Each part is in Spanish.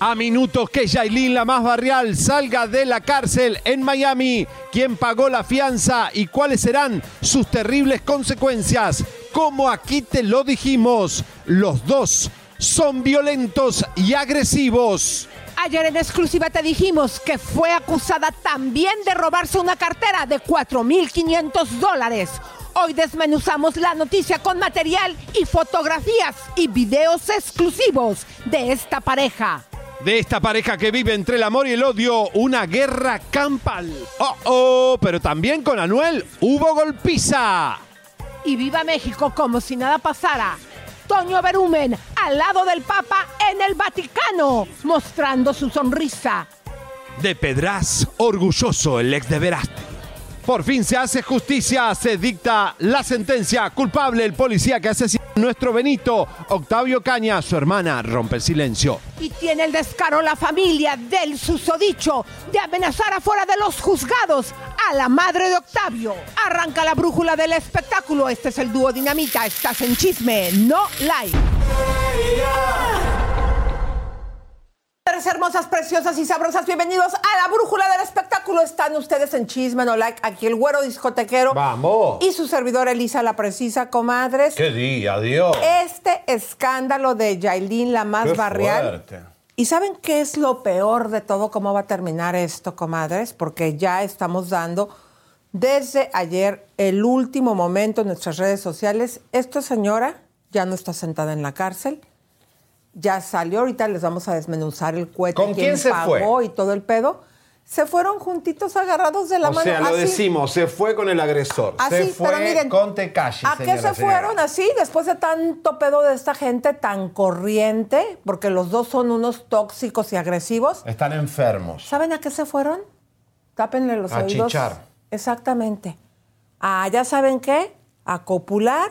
A minutos que Yailin, la más barrial, salga de la cárcel en Miami. ¿Quién pagó la fianza y cuáles serán sus terribles consecuencias? Como aquí te lo dijimos, los dos son violentos y agresivos. Ayer en exclusiva te dijimos que fue acusada también de robarse una cartera de 4.500 dólares. Hoy desmenuzamos la noticia con material y fotografías y videos exclusivos de esta pareja. De esta pareja que vive entre el amor y el odio, una guerra campal. Oh, oh, pero también con Anuel hubo golpiza. Y viva México como si nada pasara. Toño Berumen al lado del Papa en el Vaticano, mostrando su sonrisa. De Pedraz, orgulloso el ex de Verástegui. Por fin se hace justicia, se dicta la sentencia. Culpable el policía que asesinó a nuestro Benito, Octavio Caña, su hermana, rompe el silencio. Y tiene el descaro la familia del susodicho de amenazar afuera de los juzgados a la madre de Octavio. Arranca la brújula del espectáculo. Este es el dúo Dinamita. Estás en chisme, no live. Hermosas, preciosas y sabrosas, bienvenidos a la brújula del espectáculo. Están ustedes en Chisme No Like, aquí el güero discotequero. ¡Vamos! Y su servidora Elisa la Precisa, comadres. ¡Qué día, Dios! Este escándalo de Yailin, la más ¡Qué barrial. fuerte! ¿Y saben qué es lo peor de todo? ¿Cómo va a terminar esto, comadres? Porque ya estamos dando desde ayer el último momento en nuestras redes sociales. Esta señora ya no está sentada en la cárcel. Ya salió, ahorita les vamos a desmenuzar el cuete, ¿Con quién se pagó fue? y todo el pedo. Se fueron juntitos agarrados de la O mano. sea, lo así. decimos, se fue con el agresor. Así, se fue pero miren, con Tekashi, ¿A qué se señora. fueron así después de tanto pedo de esta gente tan corriente? Porque los dos son unos tóxicos y agresivos. Están enfermos. ¿Saben a qué se fueron? Tápenle los A oídos. chichar. Exactamente. Ah, ya saben qué, a copular,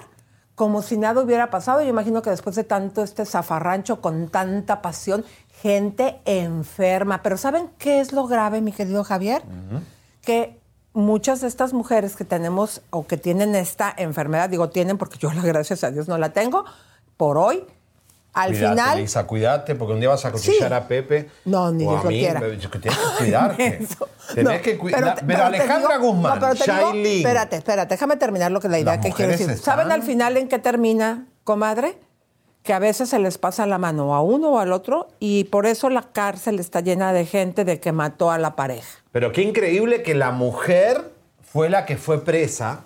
como si nada hubiera pasado. Yo imagino que después de tanto este zafarrancho con tanta pasión, gente enferma. Pero ¿saben qué es lo grave, mi querido Javier? Que muchas de estas mujeres que tenemos o que tienen esta enfermedad, digo tienen porque yo, la gracias a Dios, no la tengo, por hoy, al final... Lisa, cuídate, porque un día vas a cuchillar Sí. a Pepe. No, ni o Dios a lo mí, quiera. que Tienes que cuidarte. Tenés No, que cuidar. te- Pero, Alejandra digo- Guzmán, no, pero digo- espérate, espérate, déjame terminar lo que la idea Las que quiero decir. están- ¿Saben al final en qué termina, comadre? Que a veces se les pasa la mano a uno o al otro y por eso la cárcel está llena de gente de que mató a la pareja. Pero qué increíble que la mujer fue la que fue presa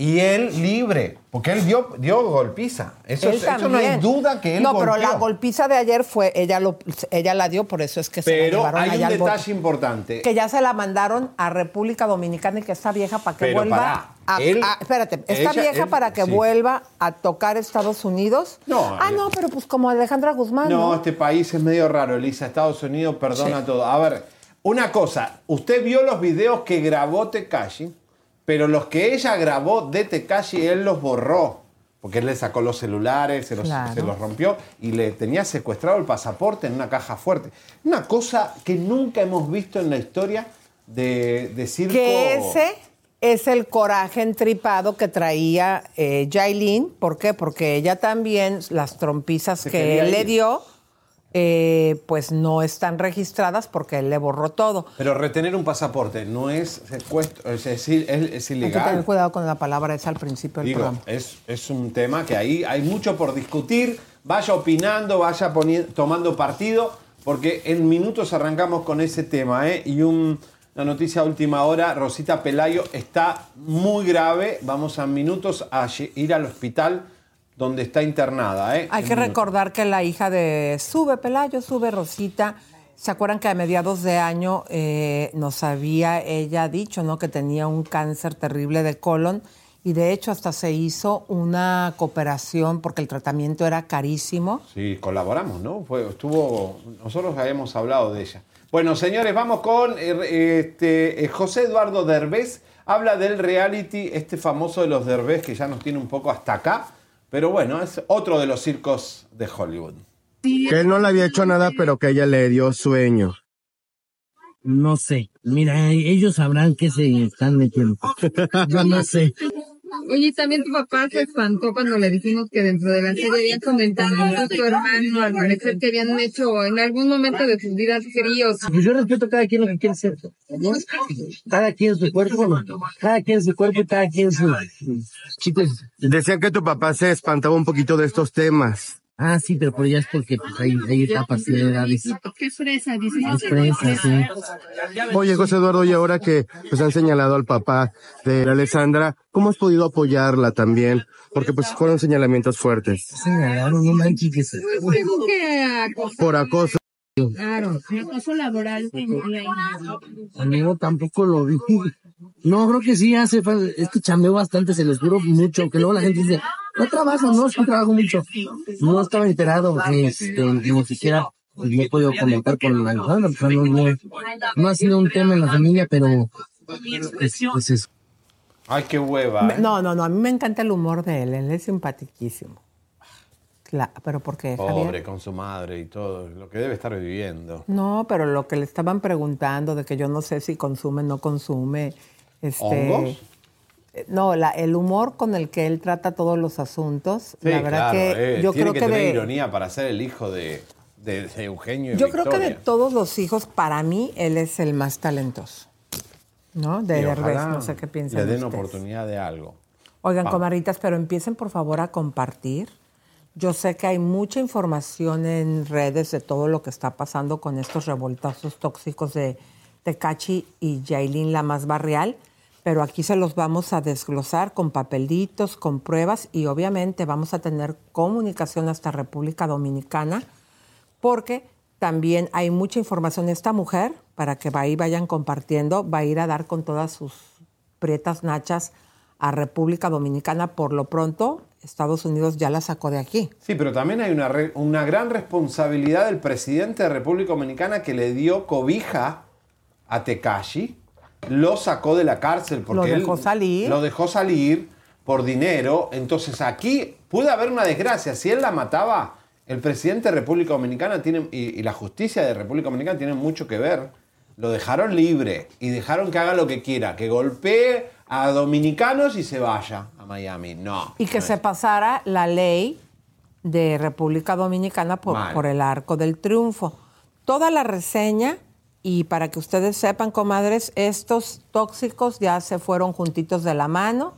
y él libre. Porque él dio, dio golpiza. Eso, Él eso no hay duda que él No, pero la golpiza de ayer fue, ella, lo, ella la dio, por eso es que se la llevaron hay un allá detalle importante. Que ya se la mandaron a República Dominicana y que esta vieja para que Pero vuelva pará, a, él- a- espérate, esta ella- vieja él- para que sí. vuelva a tocar Estados Unidos. No, ah, él- no, pero pues como Alejandra Guzmán. No, No, este país es medio raro, Elisa. Estados Unidos perdona todo. A ver, una cosa. Usted vio los videos que grabó Tekashi, pero los que ella grabó de Tekashi, él los borró. Porque él le sacó los celulares, se los, Claro. se los rompió y le tenía secuestrado el pasaporte en una caja fuerte. Una cosa que nunca hemos visto en la historia de, de circo. Que ese es el coraje entripado que traía eh. ¿Por qué? Porque ella también, las trompizas Se que él le dio, eh, pues no están registradas porque él le borró todo. Pero retener un pasaporte no es secuestro, es, es, es Hay que ilegal. tener cuidado con la palabra esa al principio del Digo, programa. es, es un tema que ahí hay mucho por discutir. Vaya opinando, vaya poni- tomando partido, porque en minutos arrancamos con ese tema. ¿eh? Y un- una noticia a última hora, Rosita Pelayo está muy grave. Vamos a minutos a ir al hospital donde está internada. ¿eh? Hay que recordar que la hija de Sube Pelayo, Sube Rosita, ¿se acuerdan que a mediados de año eh, nos había ella dicho ¿no? que tenía un cáncer terrible de colon? Y de hecho hasta se hizo una cooperación porque el tratamiento era carísimo. Sí, colaboramos, ¿no? Fue, estuvo, nosotros habíamos hablado de ella. Bueno, señores, vamos con eh, este, José Eduardo Derbez. Habla del reality, este famoso de los Derbez, que ya nos tiene un poco hasta acá. Pero bueno, es otro de los circos de Hollywood. Que él no le había hecho nada, pero que ella le dio sueño. No sé. Mira, ellos sabrán que se están metiendo. Yo no sé. Oye, también tu papá se espantó cuando le dijimos que dentro de la serie habían comentado a tu hermano, al parecer que habían hecho en algún momento de sus vidas tríos. Pues yo respeto a cada quien lo que quiere ser. ¿no? Cada quien su cuerpo, cada quien su cuerpo y cada quien su... Chicos, Decían que tu papá se espantaba un poquito de estos temas. Ah, sí, pero por ya es porque pues, hay, hay etapas y edades. ¿Qué fresa? Dices, Es fresa, sí. Oye, José Eduardo, y ahora que pues han señalado al papá de Alessandra, ¿cómo has podido apoyarla también? Porque pues fueron señalamientos fuertes. Señalaron, no manches que se... Por acoso. claro, acoso laboral. Amigo, tampoco lo vi. No, creo que sí hace falta. Es que chameo bastante, se los juro mucho. Aunque luego la gente dice, no trabajo, no, sí trabajo mucho. No estaba enterado, este, ni siquiera me he podido comentar con la Alejandra. pues, no, no, no ha sido un tema en la familia, pero pues, pues es Ay, qué hueva. ¿eh? No, no, no, a mí me encanta el humor de él, él es simpaticísimo. Cla- pero ¿por qué, Pobre Javier? con su madre y todo, lo que debe estar viviendo. No, pero lo que le estaban preguntando de que yo no sé si consume, no consume. Este, ¿Hongos? eh, No, la- el humor con el que él trata todos los asuntos, Sí, la verdad claro, que eh, yo tiene creo que, que, tener de, ironía para ser el hijo de, de- de Eugenio y yo creo que de todos los hijos, para mí, él es el más talentoso. ¿No? De Derbez, no sé qué piensan Le den ustedes. oportunidad de algo. Oigan, Vamos. pero empiecen por favor a compartir. Yo sé que hay mucha información en redes de todo lo que está pasando con estos revoltazos tóxicos de Tecachi y Yailin, la más barrial, pero aquí se los vamos a desglosar con papelitos, con pruebas y obviamente vamos a tener comunicación hasta República Dominicana porque también hay mucha información. Esta mujer, para que ahí vayan compartiendo, va a ir a dar con todas sus prietas nachas a República Dominicana. Por lo pronto, Estados Unidos ya la sacó de aquí. Sí, pero también hay una, re- una gran responsabilidad del presidente de República Dominicana que le dio cobija a Tekashi, lo sacó de la cárcel porque Lo dejó él salir. lo dejó salir por dinero. Entonces aquí puede haber una desgracia. Si él la mataba, el presidente de República Dominicana tiene, y, y la justicia de República Dominicana tienen mucho que ver. Lo dejaron libre y dejaron que haga lo que quiera, que golpee a dominicanos y se vaya a Miami. No. Y que no se es. pasara la ley de República Dominicana por, por el arco del triunfo. Toda la reseña, y para que ustedes sepan, comadres, estos tóxicos ya se fueron juntitos de la mano,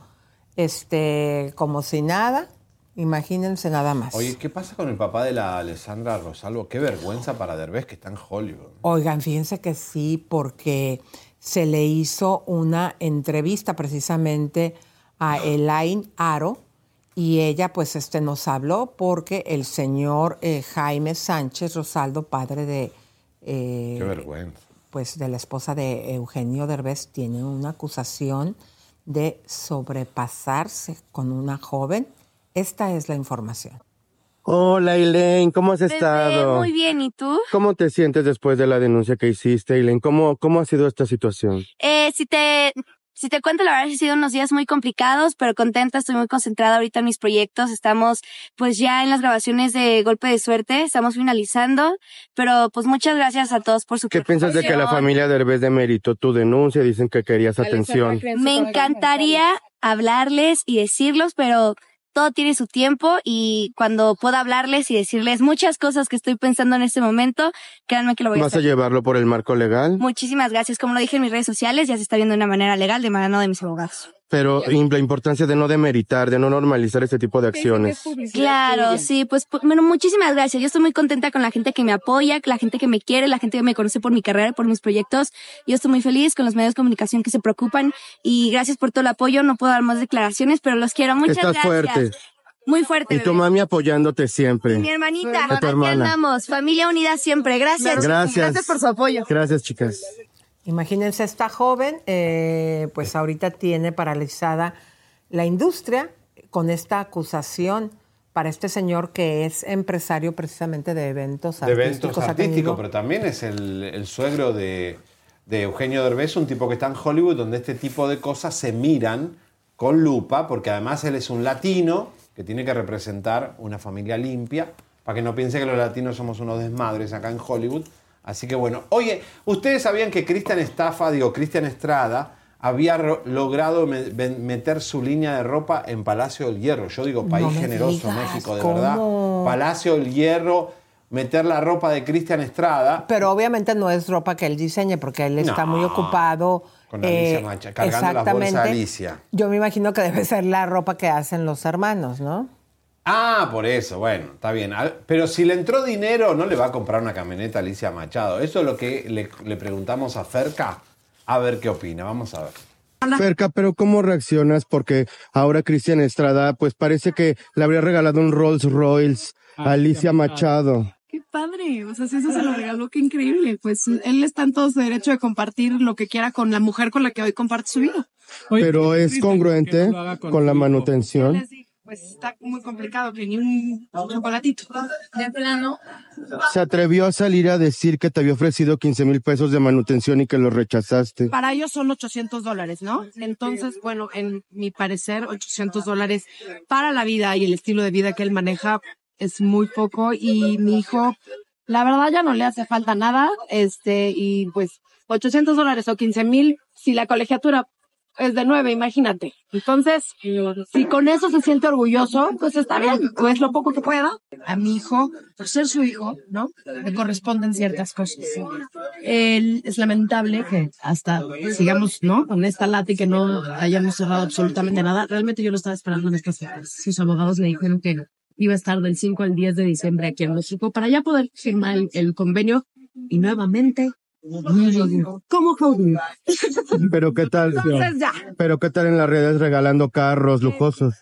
este, como si nada. Imagínense nada más. Oye, ¿qué pasa con el papá de la Alessandra Rosalvo? Qué vergüenza para Derbez que está en Hollywood. Oigan, fíjense que sí, porque se le hizo una entrevista precisamente a Elaine Aro y ella pues este nos habló porque el señor eh, Jaime Sánchez Rosaldo, padre de eh, Qué vergüenza. pues de la esposa de Eugenio Derbez, tiene una acusación de sobrepasarse con una joven. Esta es la información. Hola, Elaine, ¿cómo has Bebé, estado? muy bien, ¿y tú? ¿Cómo te sientes después de la denuncia que hiciste, Elaine? ¿Cómo, cómo ha sido esta situación? Eh, si te, si te cuento, la verdad, han sido unos días muy complicados, pero contenta, estoy muy concentrada ahorita en mis proyectos. Estamos, pues, ya en las grabaciones de Golpe de Suerte, estamos finalizando, pero, pues, muchas gracias a todos por su ¿Qué piensas de que la familia Derbez demeritó tu denuncia? Dicen que querías atención. Me encantaría hablarles y decirlos, pero todo tiene su tiempo y cuando pueda hablarles y decirles muchas cosas que estoy pensando en este momento, créanme que lo voy a ¿Vas a llevarlo por el marco legal? Muchísimas gracias. Como lo dije en mis redes sociales, ya se está viendo de una manera legal de mano de mis abogados. Pero la importancia de no demeritar, de no normalizar este tipo de acciones. Claro, sí, pues, pu- bueno, muchísimas gracias. Yo estoy muy contenta con la gente que me apoya, la gente que me quiere, la gente que me conoce por mi carrera por mis proyectos. Yo estoy muy feliz con los medios de comunicación que se preocupan y gracias por todo el apoyo. No puedo dar más declaraciones, pero los quiero. Muchas Estás gracias. fuerte. Muy fuerte. Y tu bebé. mami apoyándote Mi siempre. hermanita, A tu aquí hermana. andamos. Familia unida siempre. Gracias. Gracias. Gracias por su apoyo. Gracias, chicas. Imagínense, esta joven, eh, pues ahorita tiene paralizada la industria con esta acusación para este señor que es empresario precisamente de eventos De artísticos. eventos Ha artísticos, pero también es el, el suegro de, de Eugenio Derbez, un tipo que está en Hollywood, donde este tipo de cosas se miran con lupa, porque además él es un latino que tiene que representar una familia limpia, para que no piense que los latinos somos unos desmadres acá en Hollywood. Así que bueno, oye, ¿ustedes sabían que Cristian Estafa, digo, Cristian Estrada, había logrado me- meter su línea de ropa en Palacio del Hierro. Yo digo, país generoso, digas, México, de ¿cómo? verdad. Palacio del Hierro, meter la ropa de Cristian Estrada. Pero obviamente no es ropa que él diseñe porque él está No. muy ocupado. eh, Con Alicia Macha, cargando las bolsas de. Alicia. Yo me imagino que debe ser la ropa que hacen los hermanos, ¿no? Ah, por eso, bueno, está bien. Pero si le entró dinero, no le va a comprar una camioneta a Alicia Machado. Eso es lo que le, le preguntamos a Ferca. A ver qué opina. Vamos a ver. Ferca, pero ¿cómo reaccionas? Porque ahora Cristian Estrada, pues parece que le habría regalado un Rolls Royce a Alicia Machado. Qué padre, o sea, si eso se lo regaló, qué increíble. Pues él está en todo su derecho de compartir lo que quiera con la mujer con la que hoy comparte su vida. Pero es congruente con la manutención. Pues está muy complicado, que ni un chocolatito. De plano, Se atrevió a salir a decir que te había ofrecido 15 mil pesos de manutención y que lo rechazaste. para ellos son 800 dólares, ¿no? Entonces, bueno, en mi parecer, 800 dólares para la vida y el estilo de vida que él maneja es muy poco y mi hijo, la verdad ya no le hace falta nada, este, y pues 800 dólares o 15 mil, si la colegiatura es de nueve, imagínate. Entonces, si con eso se siente orgulloso, pues está bien, pues lo poco que pueda. A mi hijo, por ser su hijo, ¿no? Le corresponden ciertas cosas. Es lamentable que hasta sigamos, ¿no? Con esta lata y que no hayamos cerrado absolutamente nada. Realmente yo lo estaba esperando en estas fechas. Sus abogados me dijeron que iba a estar del 5 al 10 de diciembre aquí en México para ya poder firmar el convenio y nuevamente, ¿cómo joven? Pero qué tal, Entonces ya, pero qué tal en las redes regalando carros lujosos.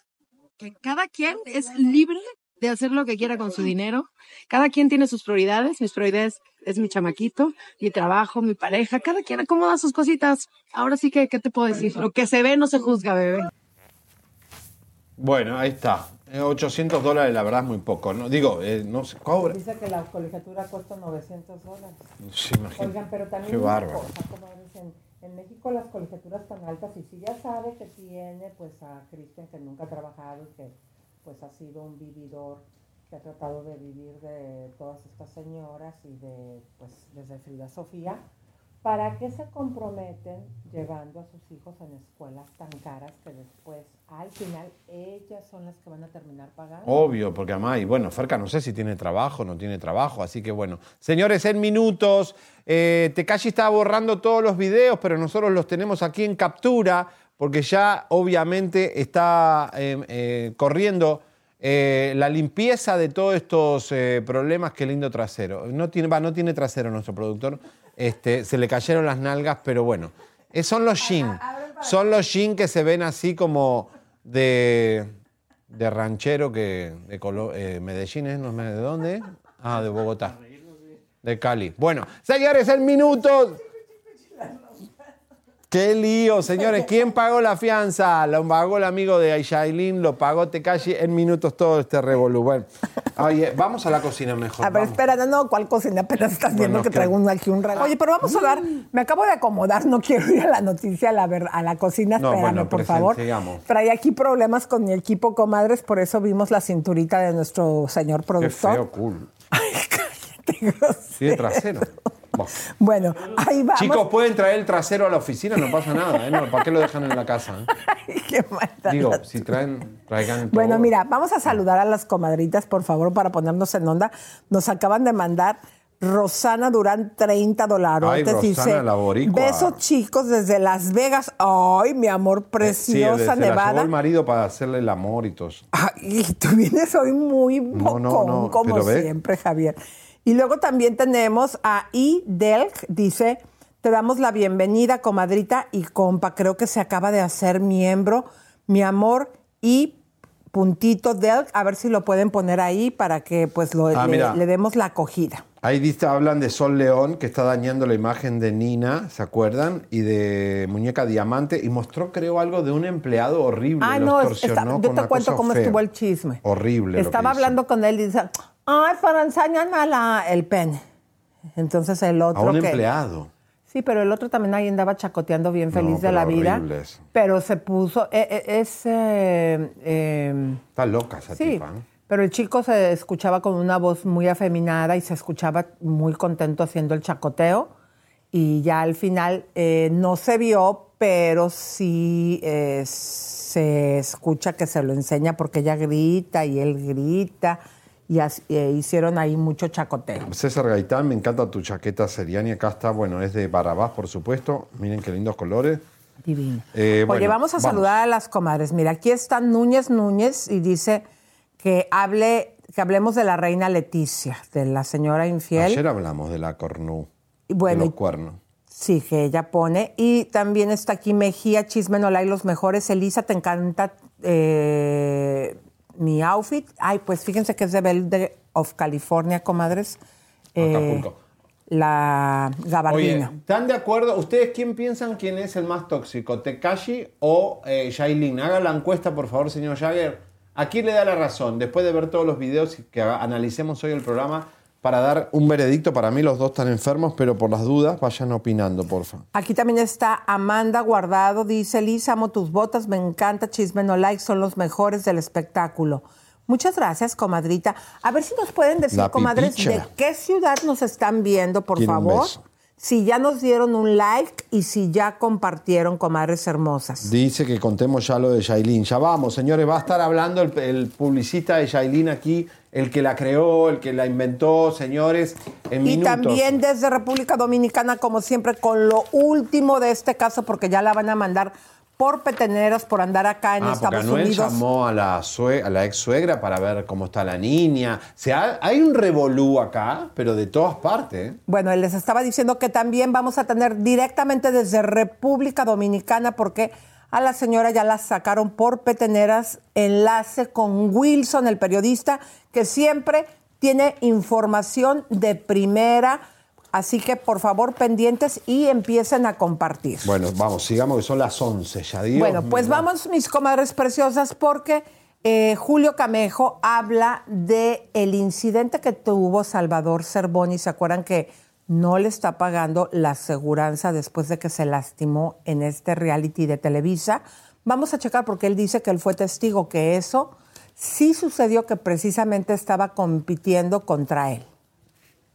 que cada quien es libre de hacer lo que quiera con su dinero. Cada quien tiene sus prioridades. Mis prioridades es mi chamaquito, mi trabajo, mi pareja. Cada quien acomoda sus cositas. Ahora sí que, ¿qué te puedo decir? Lo que se ve no se juzga, bebé. Bueno, ahí está. Eh, 800 dólares, la verdad, es muy poco. ¿no? Digo, eh, no se cobra. Dice que la colegiatura cuesta 900 dólares. Sí, imagínate. Oigan, pero también Qué bárbaro. en México las colegiaturas tan altas y si ya sabe que tiene pues a Cristian que nunca ha trabajado y que pues ha sido un vividor que ha tratado de vivir de todas estas señoras y de pues desde Frida Sofía, ¿para qué se comprometen llevando a sus hijos en escuelas tan caras que después al final ellas son las que van a terminar pagando? Obvio, porque además, y bueno, Ferca no sé si tiene trabajo no tiene trabajo, así que bueno. Señores, en minutos, eh, Tekashi está borrando todos los videos, pero nosotros los tenemos aquí en captura, porque ya obviamente está eh, eh, corriendo eh, la limpieza de todos estos eh, problemas. Qué lindo trasero. No tiene, va, no tiene trasero nuestro productor, este, se le cayeron las nalgas, pero bueno. Eh, son los jeans, son los jeans que se ven así como de de ranchero que de Colo- eh, Medellín, ¿es? ¿No, ¿De dónde? Ah, de Bogotá. De Cali. Bueno, señores, el minuto. Qué lío, señores. ¿Quién pagó la fianza? Lo pagó el amigo de Aishailin, lo pagó Tekashi en minutos todo este revolú. Bueno, oye, vamos a la cocina mejor. A ver, vamos. espera, no, no, ¿cuál cocina? Apenas estás viendo Bueno, que ¿qué? traigo un- aquí un regalo. Oye, pero vamos a dar, me acabo de acomodar, no quiero ir a la noticia, a la, ver- a la cocina, No, espérame, bueno, por favor. Trae aquí problemas con mi equipo, comadres, por eso vimos la cinturita de nuestro señor Qué productor. feo, cool. Ay, cállate, grosero. Tiene trasero. Bueno. Ahí vamos. Chicos, pueden traer el trasero a la oficina, no pasa nada. ¿eh? No, ¿Para qué lo dejan en la casa? eh? Ay, qué maldad. Digo, si traen, traigan Bueno, mira, vamos a saludar a las comadritas, por favor, para ponernos en onda. Nos acaban de mandar Rosana Durán 30 dólares. Ay, Rosana, dice, la boricua. besos chicos desde Las Vegas. Ay, mi amor, Sí, preciosa se la llevó Nevada. el marido para hacerle el amor y todo eso. Ay, tú vienes hoy muy bocón, no, no, como siempre, Javier. Y luego también tenemos a I. Delk, dice, te damos la bienvenida, comadrita y compa. Creo que se acaba de hacer miembro, mi amor, y puntito Delk, a ver si lo pueden poner ahí para que pues lo- Ah, le, demos la acogida. Ahí dice, hablan de Sol León, que está dañando la imagen de Nina, ¿se acuerdan? Y de Muñeca Diamante. Y mostró, creo, algo de un empleado horrible. Ah, no, está- yo te cuento cómo fea. estuvo el chisme. Horrible. Estaba hizo. hablando con él y dice, ay, pero enséñame la- el pene. Entonces el otro A un que... empleado. Sí, pero el otro también ahí andaba chacoteando bien feliz de la vida. eso. Pero se puso. eh, eh, es. eh, eh, Está loca esa sí, tipa. pero el chico se escuchaba con una voz muy afeminada y se escuchaba muy contento haciendo el chacoteo. Y ya al final eh, no se vio pero sí eh, se escucha que se lo enseña porque ella grita y él grita y as- eh, hicieron ahí mucho chacoteo. César Gaitán, me encanta tu chaqueta seriani. Acá está, bueno, es de Barabás, por supuesto. Miren qué lindos colores. Divino. Eh, Oye, bueno, vamos a saludar a las comadres. Mira, aquí está Núñez Núñez y dice que hable, que hablemos de la reina Leticia, de la señora infiel. Ayer hablamos de la cornú, Y bueno, de y- los cuernos. Sí, que ella pone. Y también está aquí Mejía, Chisme No los mejores. Elisa, te encanta eh, mi outfit. Ay, pues fíjense que es de Belle of California, comadres. Eh, la gabardina. ¿están de acuerdo? ¿Ustedes quién piensan quién es el más tóxico? ¿Tekashi o eh, Yailin? Haga la encuesta, por favor, señor Jagger. ¿A quién le da la razón? Después de ver todos los videos y que analicemos hoy el programa para dar un veredicto. Para mí los dos están enfermos, pero por las dudas vayan opinando, porfa. Aquí también está Amanda Guardado, dice, Lisa, amo tus botas, me encanta, chisme no like, son los mejores del espectáculo. Muchas gracias, comadrita. A ver si nos pueden decir, comadres, de qué ciudad nos están viendo, por un favor. beso. Si ya nos dieron un like y si ya compartieron, comadres hermosas. Dice que contemos ya lo de Yailin. Ya vamos, señores, va a estar hablando el, el publicista de Yailin aquí, el que la creó, el que la inventó, señores, en Y minutos. también desde República Dominicana, como siempre, con lo último de este caso, porque ya la van a mandar por peteneras por andar acá en Ah, porque Estados Anuel Unidos. llamó a la, a la ex suegra para ver cómo está la niña. O sea, hay un revolú acá, pero de todas partes. ¿eh? Bueno, les estaba diciendo que también vamos a tener directamente desde República Dominicana, porque a la señora ya la sacaron por peteneras, enlace con Wilson, el periodista, que siempre tiene información de primera. Así que por favor pendientes y empiecen a compartir. Bueno, vamos, sigamos que son las 11 ya, Dios Bueno, pues vamos, mis comadres preciosas, porque eh, Julio Camejo habla de el incidente que tuvo Salvador Cervoni. ¿Se acuerdan que no le está pagando la aseguranza después de que se lastimó en este reality de Televisa? Vamos a checar porque él dice que él fue testigo que eso sí sucedió, que precisamente estaba compitiendo contra él.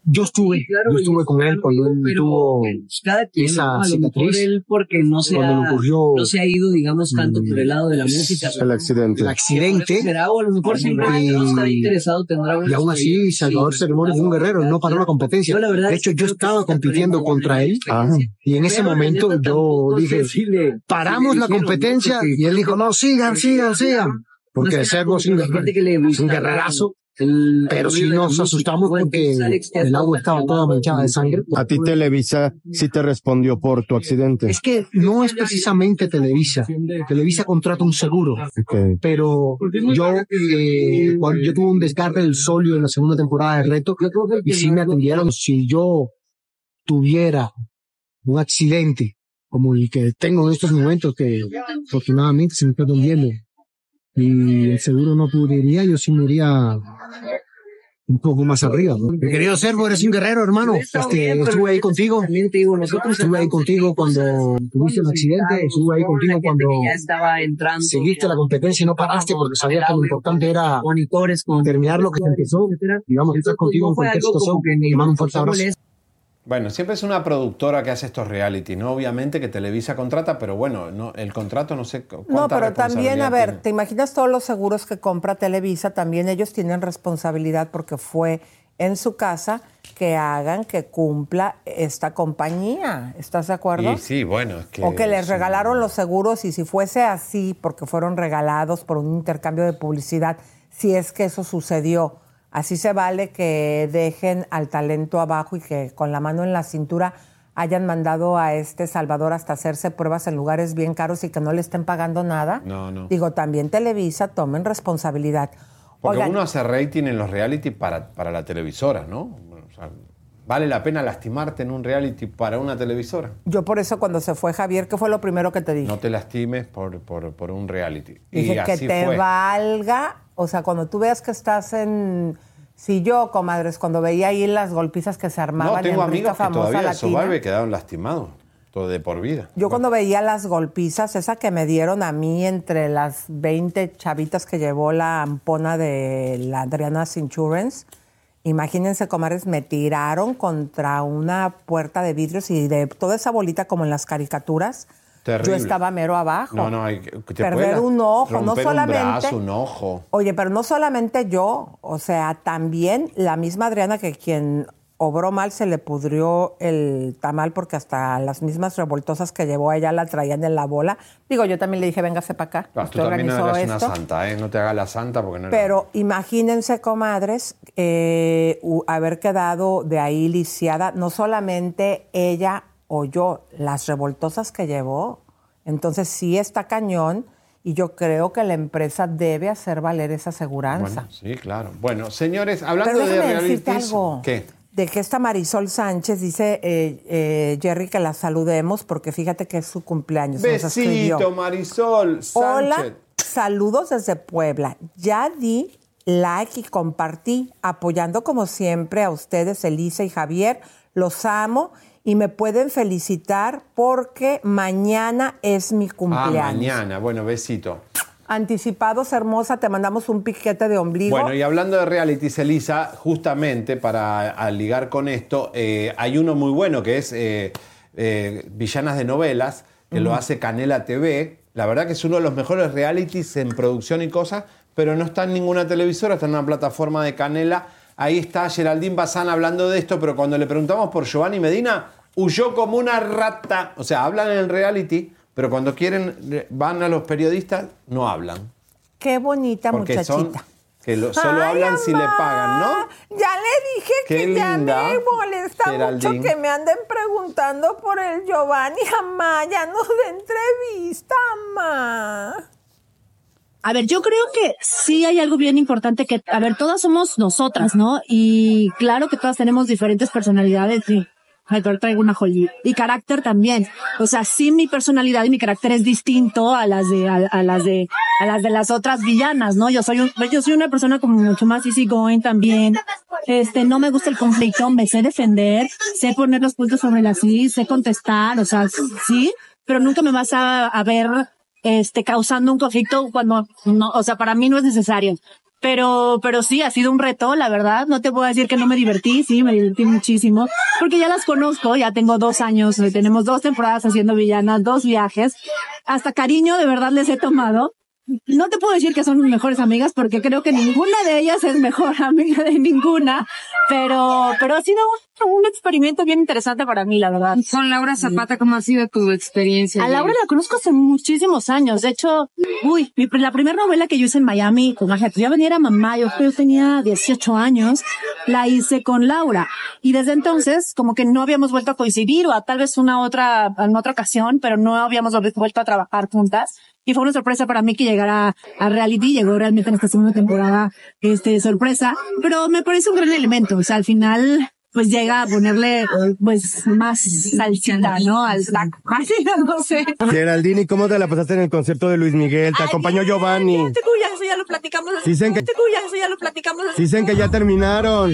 Yo estuve, yo estuve con él cuando él tuvo cada quien, esa a cicatriz. él porque no se, ha, ocurrió, no se ha ido, digamos, tanto por el lado de la música. El accidente. el accidente. Será, o a lo mejor siempre Y- no está interesado, tendrá Y aún así, Salvador Ceremoni fue un guerrero, no paró la competencia. Yo, la verdad, De hecho, yo estaba sí compitiendo contra él. Ah. Y en ese Pero momento yo dije, paramos la competencia. Y él dijo, no, sigan, sigan, sigan. Porque es un es guerrerazo. El- Pero sí la nos música, asustamos porque Alex el agua estaba toda manchada de sangre. A ti Televisa sí te respondió por tu accidente. Es que no es precisamente Televisa. Televisa contrata un seguro. Pero yo, eh, cuando yo tuve un desgarre del solio en la segunda temporada de Reto, y sí me atendieron. Si yo tuviera un accidente como el que tengo en estos momentos, que afortunadamente se me está viendo, y el seguro no cubriría, yo sí me iría un poco más arriba. ¿no? Mi querido Servo, eres un guerrero, hermano. Este, estuve ahí contigo. También te digo, nosotros Estuve ahí contigo cuando tuviste el accidente, estuve ahí contigo cuando ya estaba entrando. seguiste la competencia y no paraste porque sabías que lo importante era terminar lo que se empezó. Digamos, estar contigo en cualquier situación. Te mando un fuerte abrazo. Bueno, siempre es una productora que hace estos reality, ¿no? Obviamente que Televisa contrata, pero bueno, no, el contrato no sé cu- cuánta No, pero también, a ver, tiene. ¿te imaginas todos los seguros que compra Televisa? También ellos tienen responsabilidad porque fue en su casa que hagan que cumpla esta compañía. ¿Estás de acuerdo? Y sí, bueno, es que... o que les regalaron los seguros y si fuese así, porque fueron regalados por un intercambio de publicidad, si es que eso sucedió, así se vale que dejen al talento abajo y que con la mano en la cintura hayan mandado a este Salvador hasta hacerse pruebas en lugares bien caros y que no le estén pagando nada. No, no. Digo, también Televisa tomen responsabilidad. Porque Oigan, uno hace rating en los reality para, para la televisora, ¿no? O sea, ¿Vale la pena lastimarte en un reality para una televisora? yo por eso cuando se fue Javier, ¿qué fue lo primero que te dije? No te lastimes por, por, por un reality. Dije y que te fue. valga, o sea, cuando tú veas que estás en... Si yo, comadres, cuando veía ahí las golpizas que se armaban No, tengo en Rica amigos que famosa todavía Survivor quedaron lastimados. Todo de por vida. yo cuando veía las golpizas, esa que me dieron a mí entre las 20 chavitas que llevó la ampona de la Adriana's Insurance, imagínense, comadres, me tiraron contra una puerta de vidrios y de toda esa bolita como en las caricaturas, Terrible. yo estaba mero abajo. No, no, hay que te Perder un ojo, no solamente. Un brazo, un ojo. Oye, pero no solamente yo, o sea, también la misma Adriana que quien obró mal se le pudrió el tamal porque hasta las mismas revoltosas que llevó a ella la traían en la bola. Digo, yo también le dije, véngase para acá. Ah, usted tú también no organizó esto. una santa, ¿eh? No te hagas la santa porque no Pero imagínense, comadres, eh, haber quedado de ahí lisiada, no solamente ella o yo, las revoltosas que llevó. Entonces sí está cañón y yo creo que la empresa debe hacer valer esa aseguranza. Bueno, sí, claro. Bueno, señores, hablando Pero de decirte algo. ¿Qué? De que esta Marisol Sánchez dice eh, eh, Jerry que la saludemos porque fíjate que es su cumpleaños. Besito, Marisol Sánchez. Hola, saludos desde Puebla. Ya di like y compartí, apoyando como siempre a ustedes, Elisa y Javier. Los amo y me pueden felicitar porque mañana es mi Ah, cumpleaños. mañana. Bueno, besito. Anticipados, hermosa, te mandamos un piquete de ombligo. Bueno, y hablando de realities, Elisa, justamente para ligar con esto, eh, hay uno muy bueno que es eh, eh, Villanas de Novelas, que lo hace Canela TV. La verdad que es uno de los mejores realities en producción y cosas, pero no está en ninguna televisora, está en una plataforma de Canela. Ahí está Geraldine Bazán hablando de esto, pero cuando le preguntamos por Giovanni Medina, huyó como una rata. O sea, hablan en el reality, pero cuando quieren, van a los periodistas, no hablan. Qué bonita Porque son muchachita. que lo- solo Ay, hablan si le mamá, pagan, ¿no? Ya le dije Qué que ya linda, me molesta Geraldine. mucho que me anden preguntando por el Giovanni Amaya. No de entrevista, mamá. A ver, yo creo que sí hay algo bien importante que, a ver, todas somos nosotras, ¿no? Y claro que todas tenemos diferentes personalidades y, pero traigo una joya. Y carácter también. O sea, sí mi personalidad y mi carácter es distinto a las de, a, las de, a las de las otras villanas, ¿no? Yo soy un, yo soy una persona como mucho más easygoing también. Este, no me gusta el conflicto, me sé defender, sé poner los puntos sobre las sí, sé contestar, o sea, sí, pero nunca me vas a, a ver este, causando un conflicto cuando no, o sea, para mí no es necesario. Pero, pero sí, ha sido un reto, la verdad. No te puedo decir que no me divertí, sí, me divertí muchísimo, porque ya las conozco, ya tengo dos años, eh, tenemos dos temporadas haciendo villanas, dos viajes. Hasta cariño de verdad les he tomado. No te puedo decir que son mis mejores amigas porque creo que ninguna de ellas es mejor amiga de ninguna, pero, pero ha sido un, un experimento bien interesante para mí, la verdad. Con Laura Zapata, ¿cómo ha sido tu experiencia? A Laura la conozco hace muchísimos años. De hecho, uy, mi- la primera novela que yo hice en Miami, con imagínate, yo venía era mamá, yo, yo tenía 18 años, la hice con Laura. Y desde entonces, como que no habíamos vuelto a coincidir, o a tal vez una otra, en otra ocasión, pero no habíamos vuelto a trabajar juntas. Y fue una sorpresa para mí que llegara a reality, llegó realmente en esta segunda temporada, este, sorpresa, pero me parece un gran elemento, o sea, al final, pues llega a ponerle, pues, más salsita, ¿no? Al taco. No sé. Geraldine, ¿y cómo te la pasaste en el concierto de Luis Miguel? Te acompañó Giovanni. Te cuya, eso ya lo platicamos. Dicen que- eso ya lo platicamos. Dicen que ya terminaron.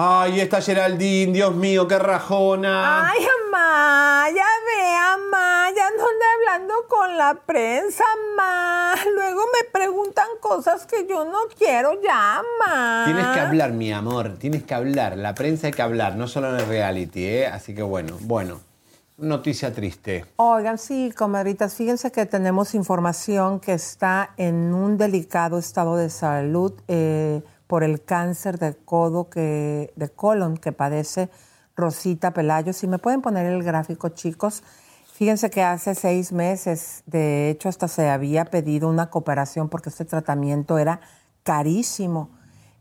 Ay, esta Geraldine, Dios mío, qué rajona. Ay, mamá, ya ve, mamá, ya no hablando con la prensa, mamá. Luego me preguntan cosas que yo no quiero ya, mamá. Tienes que hablar, mi amor, tienes que hablar. La prensa hay que hablar, no solo en el reality, ¿eh? Así que bueno, bueno. Noticia triste. Oigan, sí, comadritas, fíjense que tenemos información que está en un delicado estado de salud eh, por el cáncer de codo que, de colon que padece Rosita Pelayo. Si me pueden poner el gráfico, chicos. Fíjense que hace seis meses, de hecho, hasta se había pedido una cooperación porque este tratamiento era carísimo.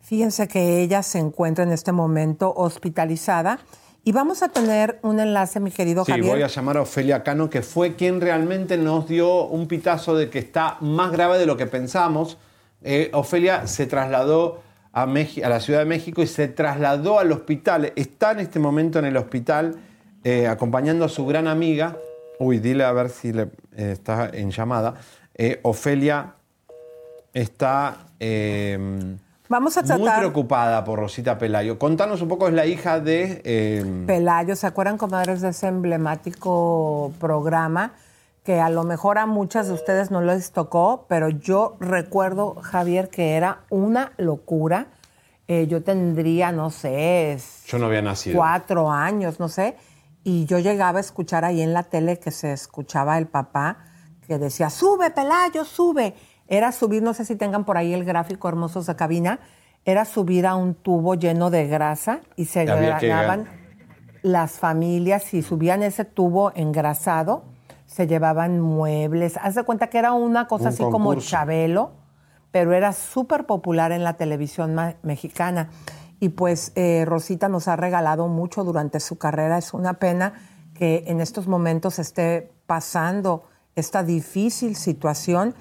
Fíjense que ella se encuentra en este momento hospitalizada y vamos a tener un enlace, mi querido Sí, Javier. voy a llamar a Ofelia Cano, que fue quien realmente nos dio un pitazo de que está más grave de lo que pensamos. Eh, Ofelia se trasladó a, la Ciudad de México y se trasladó al hospital. Está en este momento en el hospital eh, acompañando a su gran amiga. Uy, dile a ver si le, eh, está en llamada. Eh, Ofelia está eh, Vamos a muy tratar. preocupada por Rosita Pelayo. Contanos un poco, es la hija de... eh, Pelayo, ¿se acuerdan, comadres, de ese emblemático programa? Que a lo mejor a muchas de ustedes no les tocó, pero yo recuerdo, Javier, que era una locura. Eh, yo tendría, no sé, yo no había nacido. cuatro años, no sé. y yo llegaba a escuchar ahí en la tele que se escuchaba el papá que decía, sube, Pelayo, sube. Era subir, no sé si tengan por ahí el gráfico hermosos de cabina, era subir a un tubo lleno de grasa y se grababan las familias, si subían ese tubo engrasado, se llevaban muebles. Haz de cuenta que era una cosa Un así como. Chabelo, pero era súper popular en la televisión mexicana. Y pues eh, Rosita nos ha regalado mucho durante su carrera. Es una pena que en estos momentos esté pasando esta difícil situación.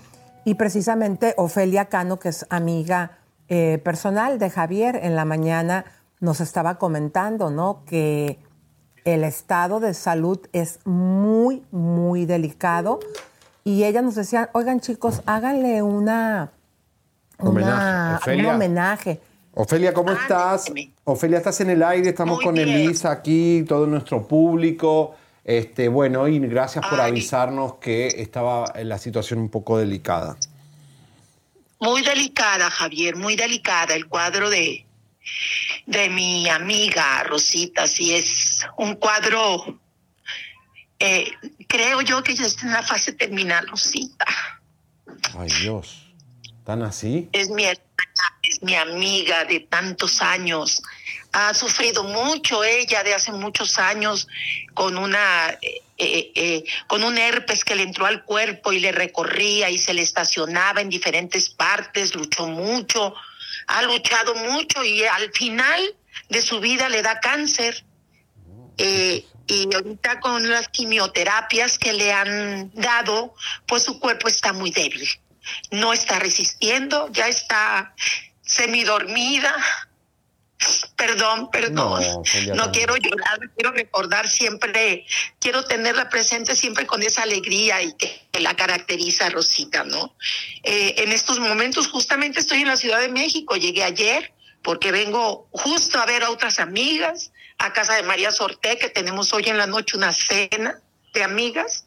Y precisamente Ofelia Cano, que es amiga eh, personal de Javier, en la mañana nos estaba comentando, ¿no? Que el estado de salud es muy, muy delicado. Y ella nos decía, oigan chicos, háganle una, Homenaje, una- un homenaje. Ofelia, ¿cómo estás? Ofelia, estás en el aire, estamos con Elisa aquí, todo nuestro público. Este, bueno, y gracias por avisarnos que estaba en la situación un poco delicada. Muy delicada, Javier, muy delicada. El cuadro de, de mi amiga Rosita, sí es un cuadro, eh, creo yo que ya está en la fase terminal, Rosita. Ay, Dios. ¿Tan así? Es mi hermana, es mi amiga de tantos años. Ha sufrido mucho ella de hace muchos años con una eh, eh, eh, con un herpes que le entró al cuerpo y le recorría y se le estacionaba en diferentes partes, luchó mucho, ha luchado mucho y al final de su vida le da cáncer. Eh, y ahorita con las quimioterapias que le han dado, pues su cuerpo está muy débil. No está resistiendo, ya está semidormida. Perdón, perdón. No, No no. quiero llorar, quiero recordar siempre, quiero tenerla presente siempre con esa alegría y que, que la caracteriza Rosita, ¿no? Eh, en estos momentos justamente estoy en la Ciudad de México, llegué ayer porque vengo justo a ver a otras amigas, a casa de María Sorté, que tenemos hoy en la noche una cena de amigas.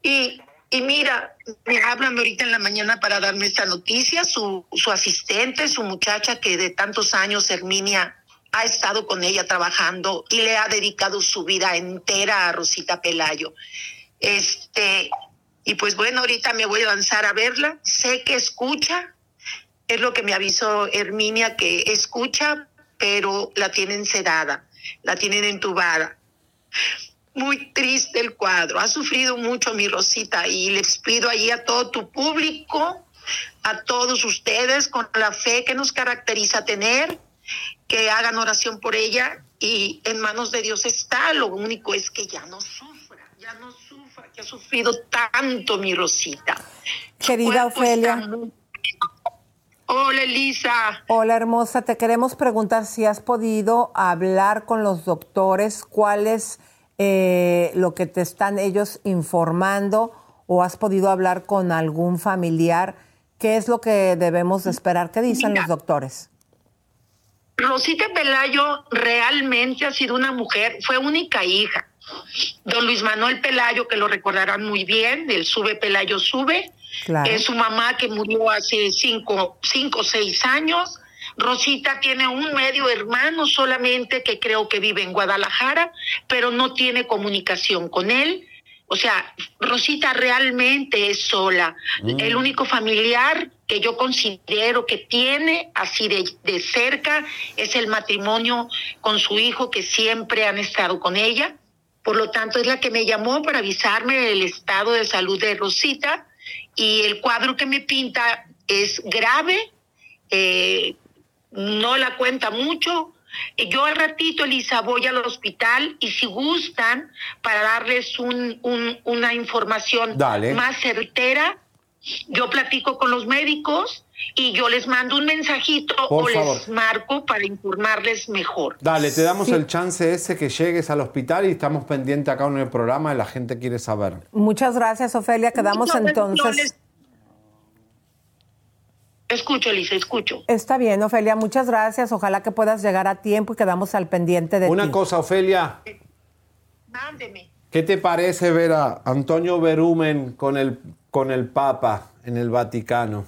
Y, y mira, me hablan ahorita en la mañana para darme esta noticia, su, su asistente, su muchacha que de tantos años, Herminia, ha estado con ella trabajando y le ha dedicado su vida entera a Rosita Pelayo. Este, y pues bueno, ahorita me voy a lanzar a verla. Sé que escucha, es lo que me avisó Herminia, que escucha, pero la tienen sedada, la tienen entubada. Muy triste el cuadro, ha sufrido mucho mi Rosita y les pido allí a todo tu público, a todos ustedes, con la fe que nos caracteriza tener, que hagan oración por ella y en manos de Dios está. Lo único es que ya no sufra, ya no sufra, que ha sufrido tanto mi Rosita. Querida Ofelia. muy- Hola Elisa. Hola hermosa, te queremos preguntar si has podido hablar con los doctores, cuál es eh, lo que te están ellos informando o has podido hablar con algún familiar, qué es lo que debemos de esperar, qué dicen Mira. los doctores. Rosita Pelayo realmente ha sido una mujer, fue única hija. Don Luis Manuel Pelayo, que lo recordarán muy bien, del Sube Pelayo Sube, Claro. es su mamá que murió hace cinco, cinco o seis años. Rosita tiene un medio hermano solamente que creo que vive en Guadalajara, pero no tiene comunicación con él. O sea, Rosita realmente es sola. El único familiar que yo considero que tiene así de, de cerca es el matrimonio con su hijo que siempre han estado con ella. Por lo tanto, es la que me llamó para avisarme del estado de salud de Rosita y el cuadro que me pinta es grave, eh, no la cuenta mucho. Yo al ratito, Elisa, voy al hospital y si gustan, para darles un, un- una información Dale. más certera, yo platico con los médicos y yo les mando un mensajito Por o favor. les marco para informarles mejor. Dale, te damos el chance ese que llegues al hospital y estamos pendientes acá en el programa y la gente quiere saber. Muchas gracias, Ofelia. Quedamos entonces. Les- Escucho, Elisa, escucho. Está bien, Ofelia, muchas gracias. Ojalá que puedas llegar a tiempo y quedamos al pendiente de Una ti. cosa, Ofelia, Mándeme. ¿qué te parece ver a Antonio Berumen con el, con el Papa en el Vaticano?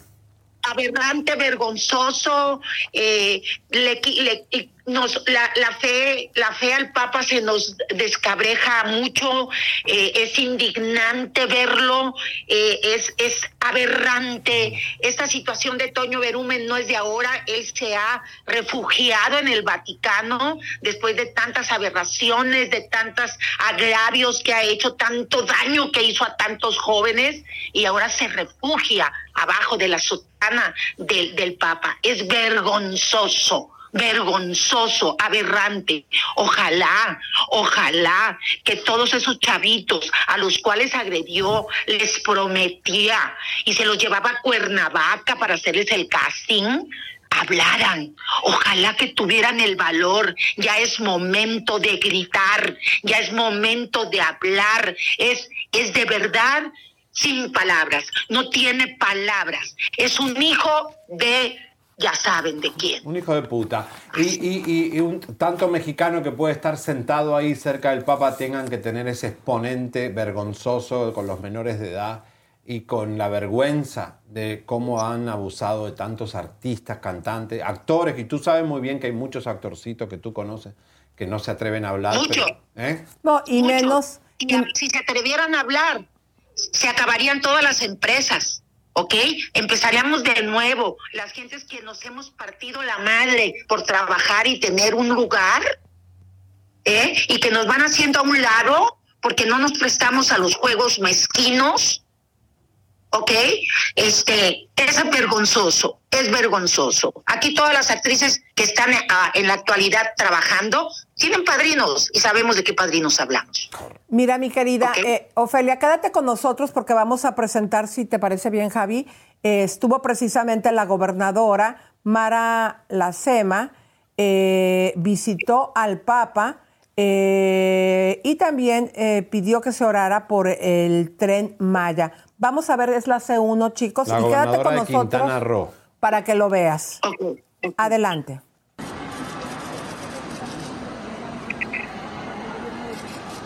aberrante, vergonzoso, eh, le, le- nos, la, la fe, la fe al Papa se nos descabreja mucho, eh, es indignante verlo, eh, es, es aberrante. Esta situación de Toño Berumen no es de ahora, él se ha refugiado en el Vaticano después de tantas aberraciones, de tantos agravios que ha hecho, tanto daño que hizo a tantos jóvenes y ahora se refugia abajo de la sotana del, del Papa. Es vergonzoso vergonzoso, aberrante. Ojalá, ojalá que todos esos chavitos a los cuales agredió les prometía y se los llevaba a Cuernavaca para hacerles el casting hablaran, ojalá que tuvieran el valor, ya es momento de gritar, ya es momento de hablar, es, es de verdad sin palabras, no tiene palabras, es un hijo de, ya saben de quién. Un hijo de puta. Y, y- y- y un tanto mexicano que puede estar sentado ahí cerca del Papa tengan que tener ese exponente vergonzoso con los menores de edad y con la vergüenza de cómo han abusado de tantos artistas, cantantes, actores, y tú sabes muy bien que hay muchos actorcitos que tú conoces que no se atreven a hablar. Mucho. pero- ¿eh? No, y menos. Y si se atrevieran a hablar, se acabarían todas las empresas, ¿ok? Empezaríamos de nuevo. Las gentes que nos hemos partido la madre por trabajar y tener un lugar, ¿eh? Y que nos van haciendo a un lado porque no nos prestamos a los juegos mezquinos, ¿ok? Este, es vergonzoso, es vergonzoso. Aquí todas las actrices que están ah, en la actualidad trabajando tienen padrinos y sabemos de qué padrinos hablamos. Mira, mi querida eh, Ofelia, quédate con nosotros porque vamos a presentar, si te parece bien, Javi. eh, estuvo precisamente la gobernadora Mara Lacema, eh, visitó al Papa eh, y también eh, pidió que se orara por el tren Maya. Vamos a ver, es la C1, chicos, La y quédate con nosotros Roo. para que lo veas. Adelante.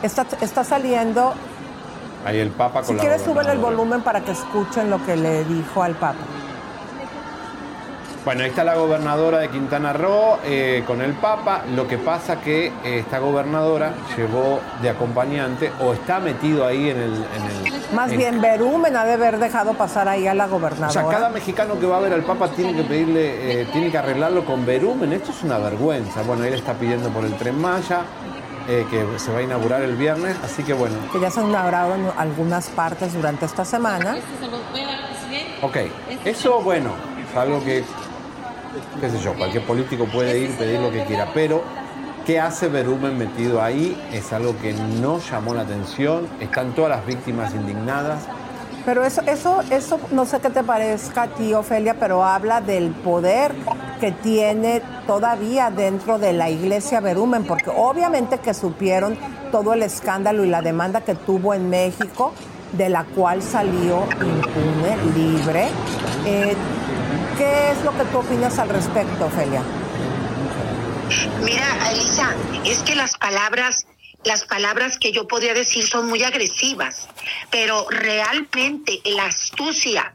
Está, está saliendo. Ahí el Papa con Si la quieres, súbele el volumen para que escuchen lo que le dijo al Papa. Bueno, ahí está la gobernadora de Quintana Roo eh, con el Papa. Lo que pasa que eh, esta gobernadora llevó de acompañante o está metido ahí en el... en el- Más en- bien, Berumen ha de haber dejado pasar ahí a la O gobernadora. sea, cada mexicano que va a ver al Papa tiene que pedirle, eh, tiene que arreglarlo con verumen. Esto es una vergüenza. Bueno, él está pidiendo por el Tren Maya, eh, que se va a inaugurar el viernes. Así que bueno, Que ya se han inaugurado en algunas partes durante esta semana. ok. Eso, bueno, es algo que, qué sé yo, cualquier político puede ir, pedir lo que quiera. Pero, ¿qué hace Verumen metido ahí? Es algo que no llamó la atención. Están todas las víctimas indignadas. Pero eso, eso, eso, no sé qué te parezca a ti, Ofelia, pero habla del poder que tiene todavía dentro de la iglesia Berumen, porque obviamente que supieron todo el escándalo y la demanda que tuvo en México, de la cual salió impune, libre. Eh, ¿Qué es lo que tú opinas al respecto, Ofelia? Mira, Elisa, es que las palabras, las palabras que yo podría decir son muy agresivas, pero realmente la astucia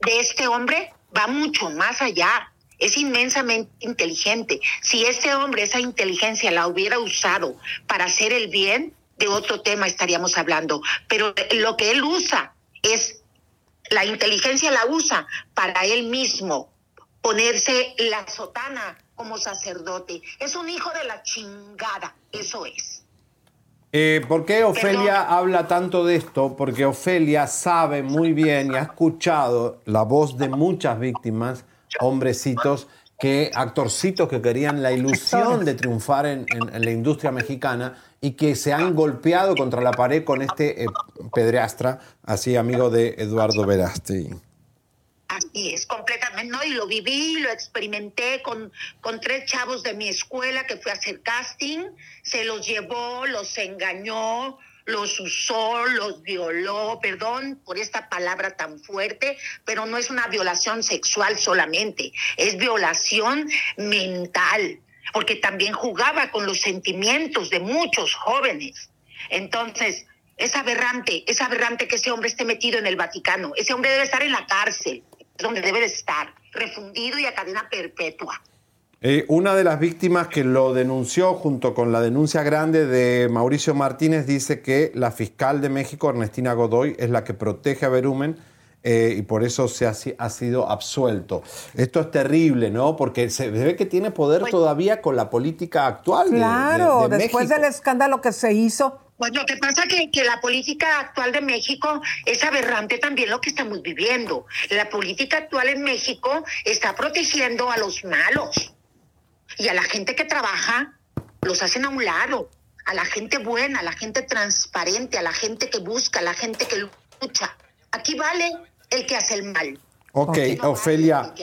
de este hombre va mucho más allá. Es inmensamente inteligente. Si este hombre esa inteligencia la hubiera usado para hacer el bien, de otro tema estaríamos hablando. Pero lo que él usa es, la inteligencia la usa para él mismo, ponerse la sotana como sacerdote. Es un hijo de la chingada, eso es. Eh, ¿Por qué Ofelia habla tanto de esto? Porque Ofelia sabe muy bien y ha escuchado la voz de muchas víctimas, hombrecitos, que actorcitos que querían la ilusión de triunfar en, en- en la industria mexicana y que se han golpeado contra la pared con este eh, pedrastra, así amigo de Eduardo Verasti. Así es, completamente, ¿no? Y lo viví, lo experimenté con, con tres chavos de mi escuela que fue a hacer casting, se los llevó, los engañó, los usó, los violó, perdón por esta palabra tan fuerte, pero no es una violación sexual solamente, es violación mental, porque también jugaba con los sentimientos de muchos jóvenes. Entonces, es aberrante, es aberrante que ese hombre esté metido en el Vaticano. Ese hombre debe estar en la cárcel, es donde debe de estar. refundido y a cadena perpetua. Eh, una de las víctimas que lo denunció junto con la denuncia grande de Mauricio Martínez dice que la fiscal de México, Ernestina Godoy, es la que protege a Berumen eh, y por eso se ha, si- ha sido absuelto. Esto es terrible, ¿no? Porque se ve que tiene poder todavía con la política actual de- de- Claro, de después México. del escándalo que se hizo. Pues lo que pasa que, que la política actual de México es aberrante también lo que estamos viviendo. La política actual en México está protegiendo a los malos y a la gente que trabaja los hacen a un lado, a la gente buena, a la gente transparente, a la gente que busca, a la gente que lucha. Aquí vale el que hace el mal. Ok, Ofelia,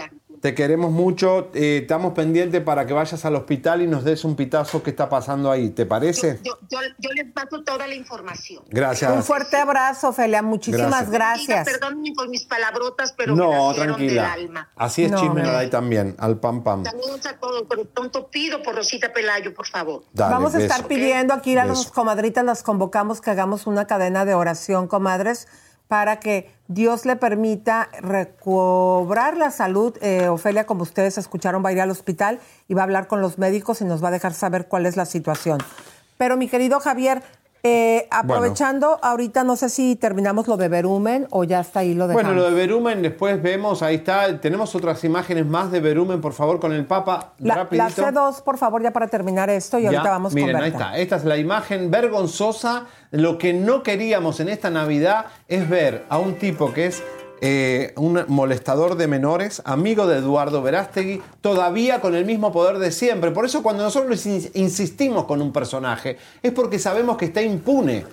te queremos mucho. eh, estamos pendientes para que vayas al hospital y nos des un pitazo que está pasando ahí. ¿Te parece? Yo, yo, yo les paso toda la información. Gracias. Un fuerte abrazo, Ofelia. Muchísimas gracias. Perdónenme por mis palabrotas, pero me No, del tranquila. alma. Así es No, Chisme. Noray también, al pam pam. Saludos a todos, pero pronto pido por Rosita Pelayo, por favor. Dale, Vamos a estar pidiendo aquí a Beso. las comadritas, las convocamos que hagamos una cadena de oración, comadres, para que Dios le permita recobrar la salud. Eh, Ofelia, como ustedes escucharon, va a ir al hospital y va a hablar con los médicos y nos va a dejar saber cuál es la situación. Pero mi querido Javier, eh, aprovechando, ahorita no sé si terminamos lo de Verumen o ya está ahí lo dejamos. Bueno, lo de Berumen después vemos, ahí está. Tenemos otras imágenes más de Berumen, por favor, con el Papa. la, la rapidito. C2, por favor, ya para terminar esto y Ya, ahorita vamos Miren, con ahí Berta. está. Esta es la imagen vergonzosa. Lo que no queríamos en esta Navidad es ver a un tipo que es eh, un molestador de menores, amigo de Eduardo Verástegui, todavía con el mismo poder de siempre. Por eso cuando nosotros in- insistimos con un personaje, es porque sabemos que está impune.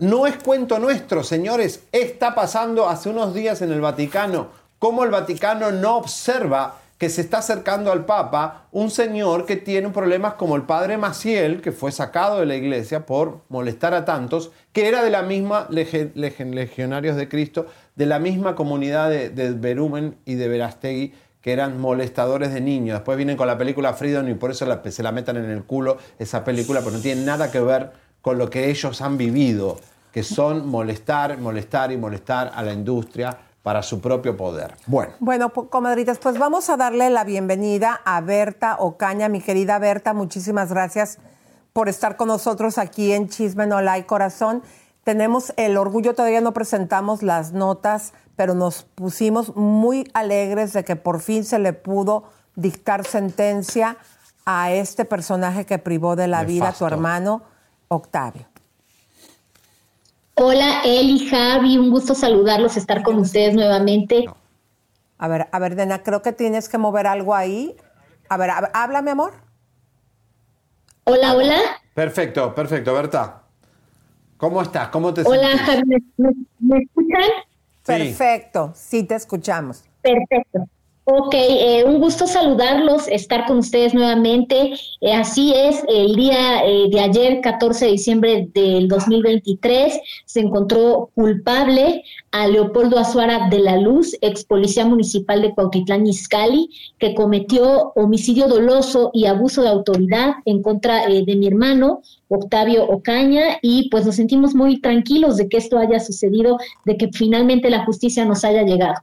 No es cuento nuestro, señores. Está pasando hace unos días en el Vaticano. Cómo el Vaticano no observa que se está acercando al Papa un señor que tiene problemas como el padre Maciel, que fue sacado de la iglesia por molestar a tantos, que era de la misma Legionarios de Cristo, de la misma comunidad de, de Berumen y de Verastegui, que eran molestadores de niños. Después vienen con la película Freedom y por eso se la metan en el culo esa película, pero no tiene nada que ver con lo que ellos han vivido, que son molestar, molestar y molestar a la industria para su propio poder. Bueno. Bueno, comadritas, pues vamos a darle la bienvenida a Berta Ocaña, mi querida Berta, muchísimas gracias por estar con nosotros aquí en Chisme No Like Corazón. Tenemos el orgullo, todavía no presentamos las notas, pero nos pusimos muy alegres de que por fin se le pudo dictar sentencia a este personaje que privó de la vida a tu hermano Octavio. Hola, Eli, Javi, un gusto saludarlos, estar con ustedes nuevamente. A ver, a ver, Dena, creo que tienes que mover algo ahí. A ver, a ver, habla, mi amor. Hola, hola. Perfecto, perfecto, Berta. ¿Cómo estás? ¿Cómo te Hola, ¿me, me- me escuchan? Perfecto, sí te escuchamos. Perfecto. Ok, eh, un gusto saludarlos, estar con ustedes nuevamente. Eh, así es, el día eh, de ayer, 14 de diciembre del 2023, se encontró culpable a Leopoldo Azuara de la Luz, ex policía municipal de Cuautitlán Izcalli, que cometió homicidio doloso y abuso de autoridad en contra de mi hermano, Octavio Ocaña, y pues nos sentimos muy tranquilos de que esto haya sucedido, de que finalmente la justicia nos haya llegado.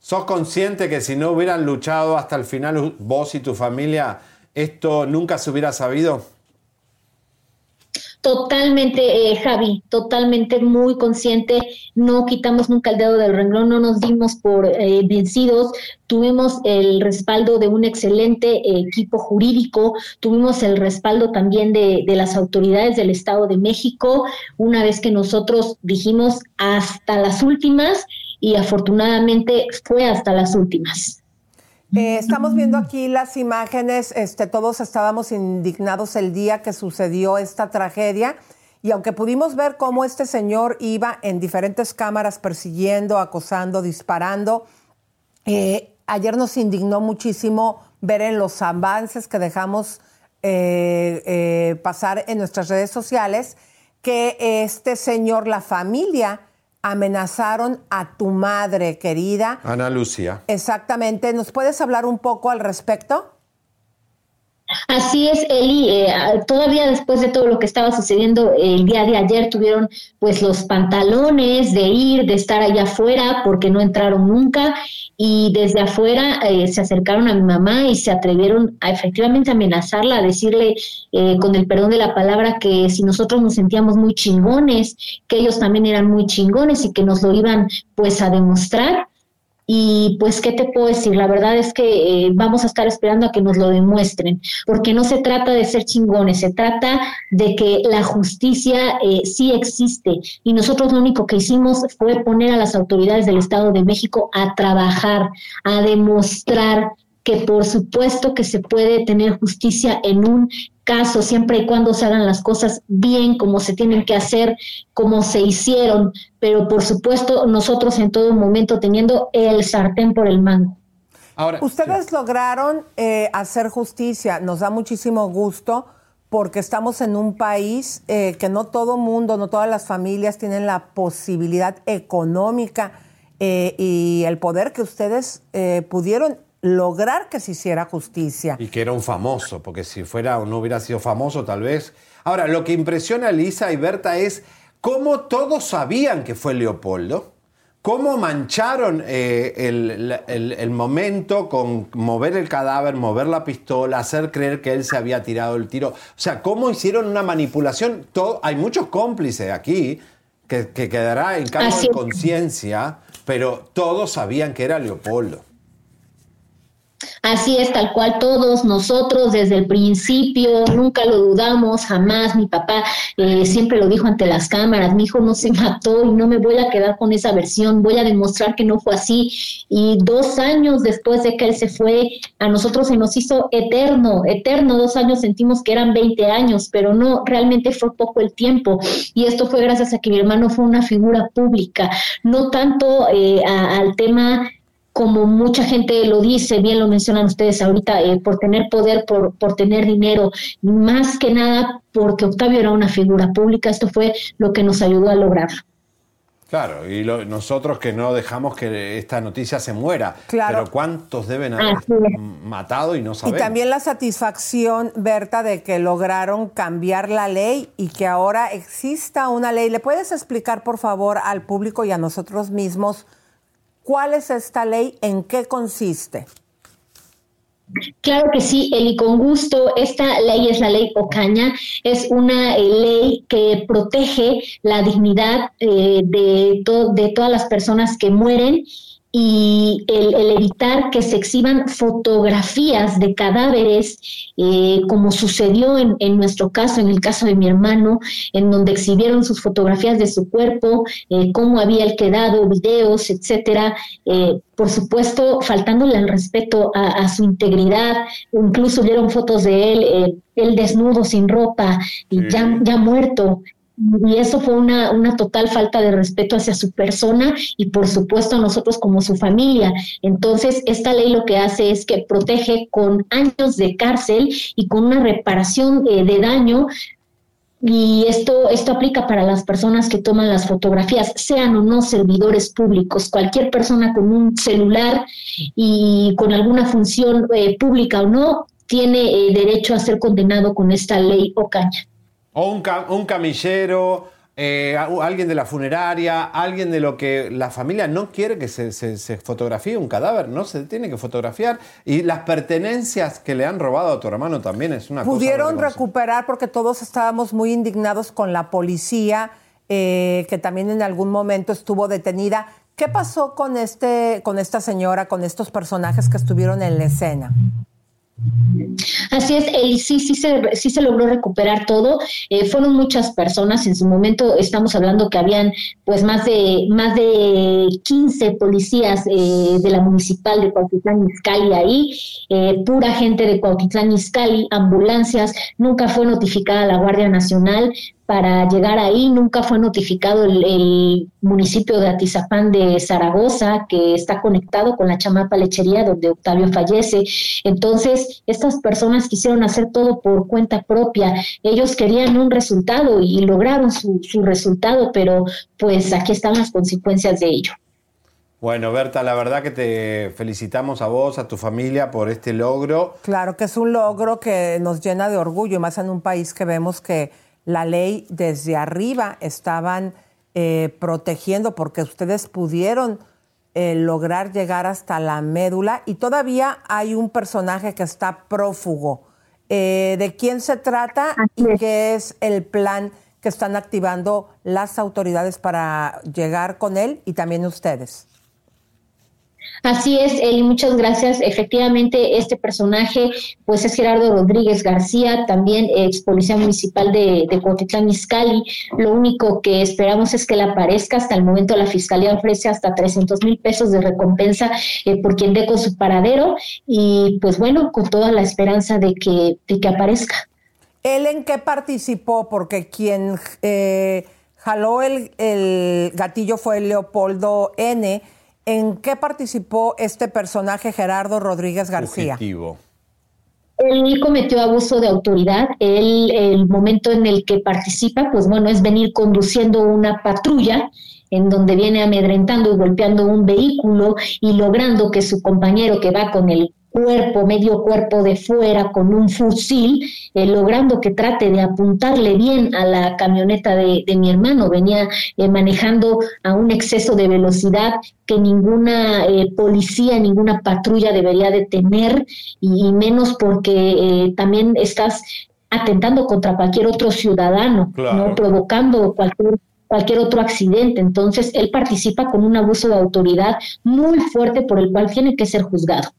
¿Sos consciente que si no hubieran luchado hasta el final vos y tu familia, esto nunca se hubiera sabido? Totalmente, eh, Javi, totalmente muy consciente. No quitamos nunca el dedo del renglón, no nos dimos por eh, vencidos. Tuvimos el respaldo de un excelente eh, equipo jurídico, tuvimos el respaldo también de, de las autoridades del Estado de México, una vez que nosotros dijimos hasta las últimas y afortunadamente fue hasta las últimas. Eh, estamos viendo aquí las imágenes, este, todos estábamos indignados el día que sucedió esta tragedia y aunque pudimos ver cómo este señor iba en diferentes cámaras persiguiendo, acosando, disparando, eh, ayer nos indignó muchísimo ver en los avances que dejamos eh, pasar en nuestras redes sociales que este señor, la familia, amenazaron a tu madre querida. Ana Lucía. Exactamente. ¿Nos puedes hablar un poco al respecto? Así es, Eli. eh, todavía después de todo lo que estaba sucediendo el día de ayer, tuvieron pues los pantalones de ir, de estar allá afuera, porque no entraron nunca. Y desde afuera eh, se acercaron a mi mamá y se atrevieron a efectivamente amenazarla, a decirle, eh, con el perdón de la palabra, que si nosotros nos sentíamos muy chingones, que ellos también eran muy chingones y que nos lo iban pues a demostrar. Y pues, ¿qué te puedo decir? La verdad es que eh, vamos a estar esperando a que nos lo demuestren, porque no se trata de ser chingones, se trata de que la justicia eh, sí existe. Y nosotros lo único que hicimos fue poner a las autoridades del Estado de México a trabajar, a demostrar que por supuesto que se puede tener justicia en un caso siempre y cuando se hagan las cosas bien, como se tienen que hacer, como se hicieron, pero por supuesto nosotros en todo momento teniendo el sartén por el mango. Ahora, Ustedes lograron eh, hacer justicia, nos da muchísimo gusto porque estamos en un país eh, que no todo mundo, no todas las familias tienen la posibilidad económica eh, y el poder que ustedes eh, pudieron lograr que se hiciera justicia. Y que era un famoso, porque si fuera o no hubiera sido famoso, tal vez. Ahora, lo que impresiona a Lisa y Berta es cómo todos sabían que fue Leopoldo, cómo mancharon eh, el, el- el momento con mover el cadáver, mover la pistola, hacer creer que él se había tirado el tiro. O sea, cómo hicieron una manipulación. Todo, hay muchos cómplices aquí que, que quedará en cargo de conciencia, pero todos sabían que era Leopoldo. Así es, tal cual todos nosotros desde el principio, nunca lo dudamos, jamás. Mi papá eh, siempre lo dijo ante las cámaras, mi hijo no se mató y no me voy a quedar con esa versión, voy a demostrar que no fue así. Y dos años después de que él se fue, a nosotros se nos hizo eterno, eterno, dos años sentimos que eran 20 años, pero no, realmente fue poco el tiempo. Y esto fue gracias a que mi hermano fue una figura pública, no tanto eh, al tema como mucha gente lo dice, bien lo mencionan ustedes ahorita, eh, por tener poder, por, por tener dinero, más que nada porque Octavio era una figura pública, esto fue lo que nos ayudó a lograrlo. Claro, y lo- nosotros que no dejamos que esta noticia se muera. Claro. Pero ¿cuántos deben haber matado y no Y sabemos? también la satisfacción, Berta, de que lograron cambiar la ley y que ahora exista una ley. ¿Le puedes explicar, por favor, al público y a nosotros mismos cuál es esta ley, en qué consiste? Claro que sí, Eli, con gusto. Esta ley es la ley Ocaña, es una eh, ley que protege la dignidad eh, de, to- de todas las personas que mueren y el, el evitar que se exhiban fotografías de cadáveres, eh, como sucedió en, en nuestro caso, en el caso de mi hermano, en donde exhibieron sus fotografías de su cuerpo, eh, cómo había quedado, videos, etcétera. Eh, por supuesto, faltándole al respeto a, a su integridad, incluso vieron fotos de él, eh, él desnudo, sin ropa, y ya, ya muerto. Y eso fue una, una total falta de respeto hacia su persona y por supuesto a nosotros como su familia. Entonces, esta ley lo que hace es que protege con años de cárcel y con una reparación eh, de daño y esto, esto aplica para las personas que toman las fotografías, sean o no servidores públicos. Cualquier persona con un celular y con alguna función eh, pública o no, tiene eh, derecho a ser condenado con esta ley Ocaña. O un, un camillero, eh, alguien de la funeraria, alguien de lo que la familia no quiere que se, se- se fotografíe un cadáver, no se tiene que fotografiar. Y las pertenencias que le han robado a tu hermano también es una Pudieron cosa. recuperar porque todos estábamos muy indignados con la policía, eh, que también en algún momento estuvo detenida. ¿Qué pasó con, este, con esta señora, con estos personajes que estuvieron en la escena? Así es, Eli, sí, sí se, sí se logró recuperar todo. Eh, fueron muchas personas. En su momento estamos hablando que habían pues más de más de 15 policías eh, de la municipal de Cuautitlán Izcalli ahí, eh, pura gente de Cuautitlán Izcalli, ambulancias. Nunca fue notificada la Guardia Nacional para llegar ahí. Nunca fue notificado el, el municipio de Atizapán de Zaragoza, que está conectado con la Chamapa Lechería, donde Octavio fallece. Entonces, estas personas quisieron hacer todo por cuenta propia. Ellos querían un resultado y lograron su, su resultado, pero pues aquí están las consecuencias de ello. Bueno, Berta, la verdad que te felicitamos a vos, a tu familia por este logro. Claro que es un logro que nos llena de orgullo, más en un país que vemos que la ley desde arriba estaban eh, protegiendo porque ustedes pudieron eh, lograr llegar hasta la médula y todavía hay un personaje que está prófugo. Eh, ¿De quién se trata y qué es el plan que están activando las autoridades para llegar con él y también ustedes? Así es, Eli, muchas gracias. Efectivamente, este personaje, pues es Gerardo Rodríguez García, también ex policía municipal de, de Cuautitlán Izcalli. Lo único que esperamos es que él aparezca. Hasta el momento la fiscalía ofrece hasta 300 mil pesos de recompensa eh, por quien dé con su paradero y pues bueno, con toda la esperanza de que, de que aparezca. ¿Él en qué participó? Porque quien eh, jaló el, el gatillo fue Leopoldo N., ¿En qué participó este personaje Gerardo Rodríguez García? Fugitivo. Él cometió abuso de autoridad. Él, el momento en el que participa, pues bueno, es venir conduciendo una patrulla en donde viene amedrentando y golpeando un vehículo y logrando que su compañero que va con el cuerpo, medio cuerpo de fuera con un fusil, eh, logrando que trate de apuntarle bien a la camioneta de, de mi hermano. Venía eh, manejando a un exceso de velocidad que ninguna eh, policía, ninguna patrulla debería de tener, y, menos porque también estás atentando contra cualquier otro ciudadano, ¿no? provocando cualquier cualquier otro accidente. Entonces, él participa con un abuso de autoridad muy fuerte por el cual tiene que ser juzgado.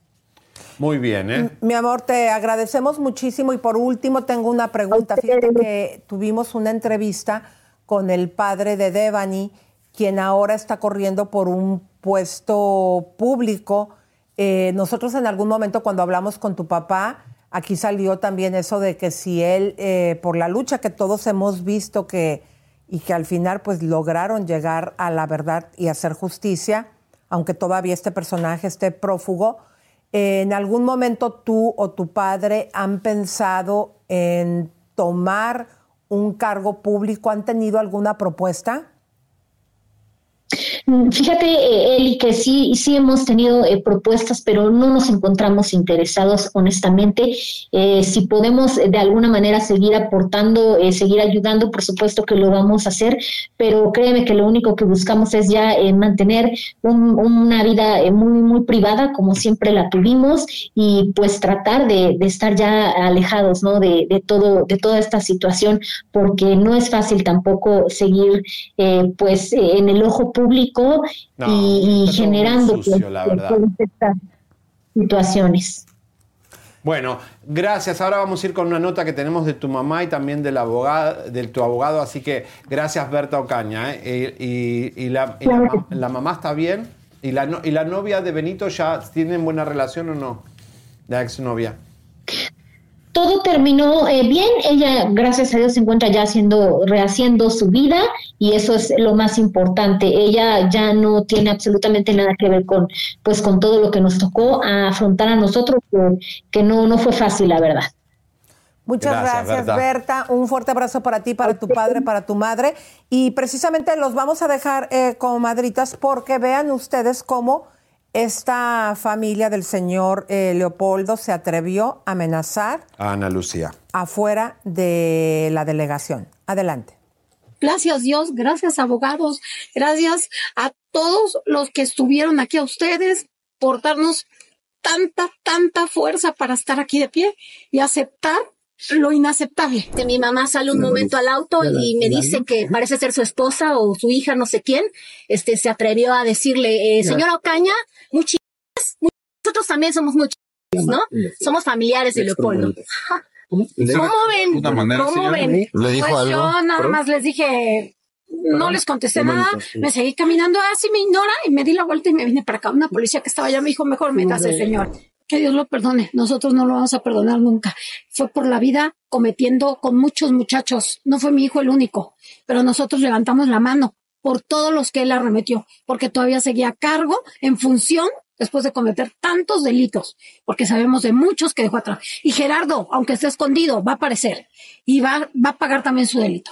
Muy bien, ¿eh? Mi amor, te agradecemos muchísimo y por último tengo una pregunta. Fíjate que tuvimos una entrevista con el padre de Devani, quien ahora está corriendo por un puesto público. Eh, nosotros en algún momento cuando hablamos con tu papá, aquí salió también eso de que si él, eh, por la lucha que todos hemos visto que y que al final pues lograron llegar a la verdad y hacer justicia, aunque todavía este personaje esté prófugo, ¿En algún momento tú o tu padre han pensado en tomar un cargo público? ¿Han tenido alguna propuesta? Mm, fíjate, eh, Eli, que sí, sí hemos tenido eh, propuestas, pero no nos encontramos interesados, honestamente. Eh, si podemos de alguna manera seguir aportando, seguir ayudando, por supuesto que lo vamos a hacer, pero créeme que lo único que buscamos es ya mantener una vida muy, muy privada, como siempre la tuvimos, y pues tratar de, estar ya alejados, ¿no? De, de, todo, de toda esta situación, porque no es fácil tampoco seguir, pues, en el ojo público y, generando pues, estas situaciones. Bueno, gracias. Ahora vamos a ir con una nota que tenemos de tu mamá y también del abogado, de tu abogado. Así que gracias, Berta Ocaña. ¿eh? Y, la, la, mamá está bien. ¿Y la, ¿Y la novia de Benito ya tienen buena relación o no? La exnovia todo terminó eh, bien. Ella, gracias a Dios, se encuentra ya haciendo, rehaciendo su vida y eso es lo más importante. Ella ya no tiene absolutamente nada que ver con, pues, con todo lo que nos tocó afrontar a nosotros, que, no, no fue fácil, la verdad. Muchas gracias, Berta. Un fuerte abrazo para ti, para tu padre, para tu madre. Y precisamente los vamos a dejar eh, como madritas porque vean ustedes cómo esta familia del señor eh, Leopoldo se atrevió a amenazar a Ana Lucía afuera de la delegación. Adelante. Gracias Dios, gracias abogados, gracias a todos los que estuvieron aquí a ustedes por darnos tanta, tanta fuerza para estar aquí de pie y aceptar lo inaceptable. Que mi mamá sale un momento al auto y me dice que parece ser su esposa o su hija, no sé quién, este se atrevió a decirle, eh, señora Ocaña, muchas, nosotros también somos muchos, ¿no? Somos familiares de Leopoldo. ¿Cómo ven? ¿Cómo ven? ¿Le dijo pues algo? yo nada más les dije, no les contesté nada, me seguí caminando, así me ignora y me di la vuelta y me vine para acá. Una policía que estaba allá me dijo, mejor métase, señor. Que Dios lo perdone, nosotros no lo vamos a perdonar nunca. Fue por la vida cometiendo con muchos muchachos, no fue mi hijo el único, pero nosotros levantamos la mano por todos los que él arremetió, porque todavía seguía a cargo en función después de cometer tantos delitos, porque sabemos de muchos que dejó atrás. Y Gerardo, aunque esté escondido, va a aparecer y va, va a pagar también su delito.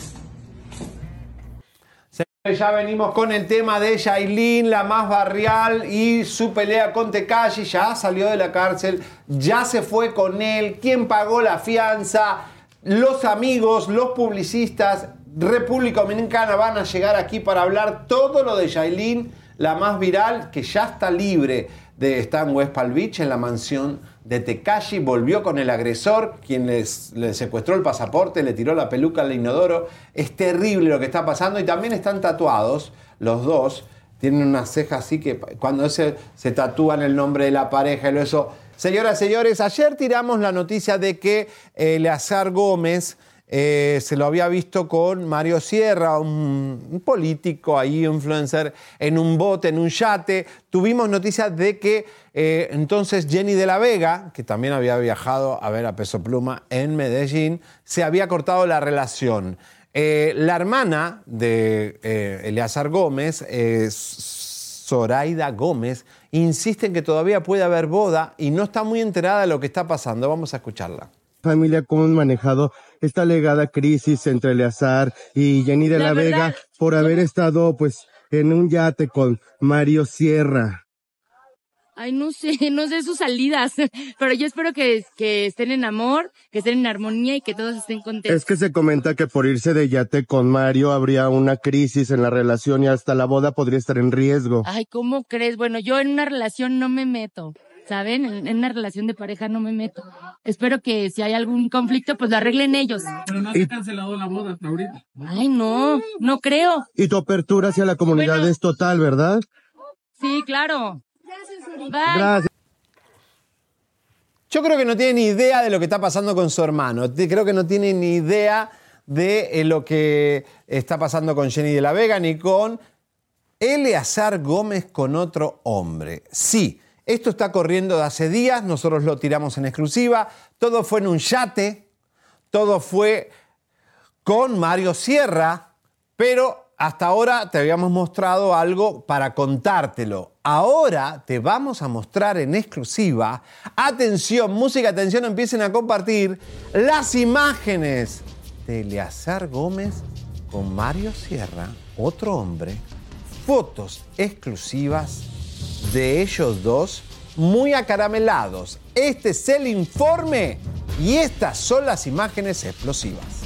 Ya venimos con el tema de Yailin, la más barrial y su pelea con Tekashi. Ya salió de la cárcel, ya se fue con él. ¿Quién pagó la fianza? Los amigos, los publicistas, República Dominicana van a llegar aquí para hablar todo lo de Yailin, la más viral, que ya está libre de estar en West Beach, en la mansión de Tekashi. Volvió con el agresor, quien le secuestró el pasaporte, le tiró la peluca al inodoro. Es terrible lo que está pasando y también están tatuados los dos. Tienen una ceja así que cuando se, se tatúan el nombre de la pareja y eso. Señoras, señores, ayer tiramos la noticia de que eh, Eleazar Gómez eh, se lo había visto con Mario Sierra, un, político ahí, influencer, en un bote, en un yate. Tuvimos noticias de que eh, entonces Jenny de la Vega, que también había viajado a ver a Peso Pluma en Medellín, se había cortado la relación. Eh, la hermana de Eleazar Gómez, Zoraida Gómez, insiste en que todavía puede haber boda y no está muy enterada de lo que está pasando. Vamos a escucharla. Familia, ¿cómo han manejado esta alegada crisis entre Eleazar y Jenny de la, La Vega verdad, por haber estado pues en un yate con Mario Sierra? Ay, no sé, no sé sus salidas, pero yo espero que, que estén en amor, que estén en armonía y que todos estén contentos. Es que se comenta que por irse de yate con Mario habría una crisis en la relación y hasta la boda podría estar en riesgo. Ay, ¿cómo crees? Bueno, yo en una relación no me meto, ¿saben? En, en una relación de pareja no me meto. Espero que si hay algún conflicto, pues lo arreglen ellos. Pero no se ha cancelado la boda hasta ahorita. Ay, no, no creo. Y tu apertura hacia la comunidad es total, ¿verdad? Sí, claro. Bye. Gracias. Yo creo que no tiene ni idea de lo que está pasando con su hermano. Creo que no tiene ni idea de eh, lo que está pasando con Jenny de la Vega ni con Eleazar Gómez con otro hombre. Sí, esto está corriendo de hace días, nosotros lo tiramos en exclusiva. Todo fue en un yate, todo fue con Mario Sierra, pero hasta ahora te habíamos mostrado algo para contártelo. Ahora te vamos a mostrar en exclusiva, atención, música, atención, empiecen a compartir las imágenes de Eleazar Gómez con Mario Sierra, otro hombre, fotos exclusivas de ellos dos muy acaramelados. Este es el informe y estas son las imágenes explosivas.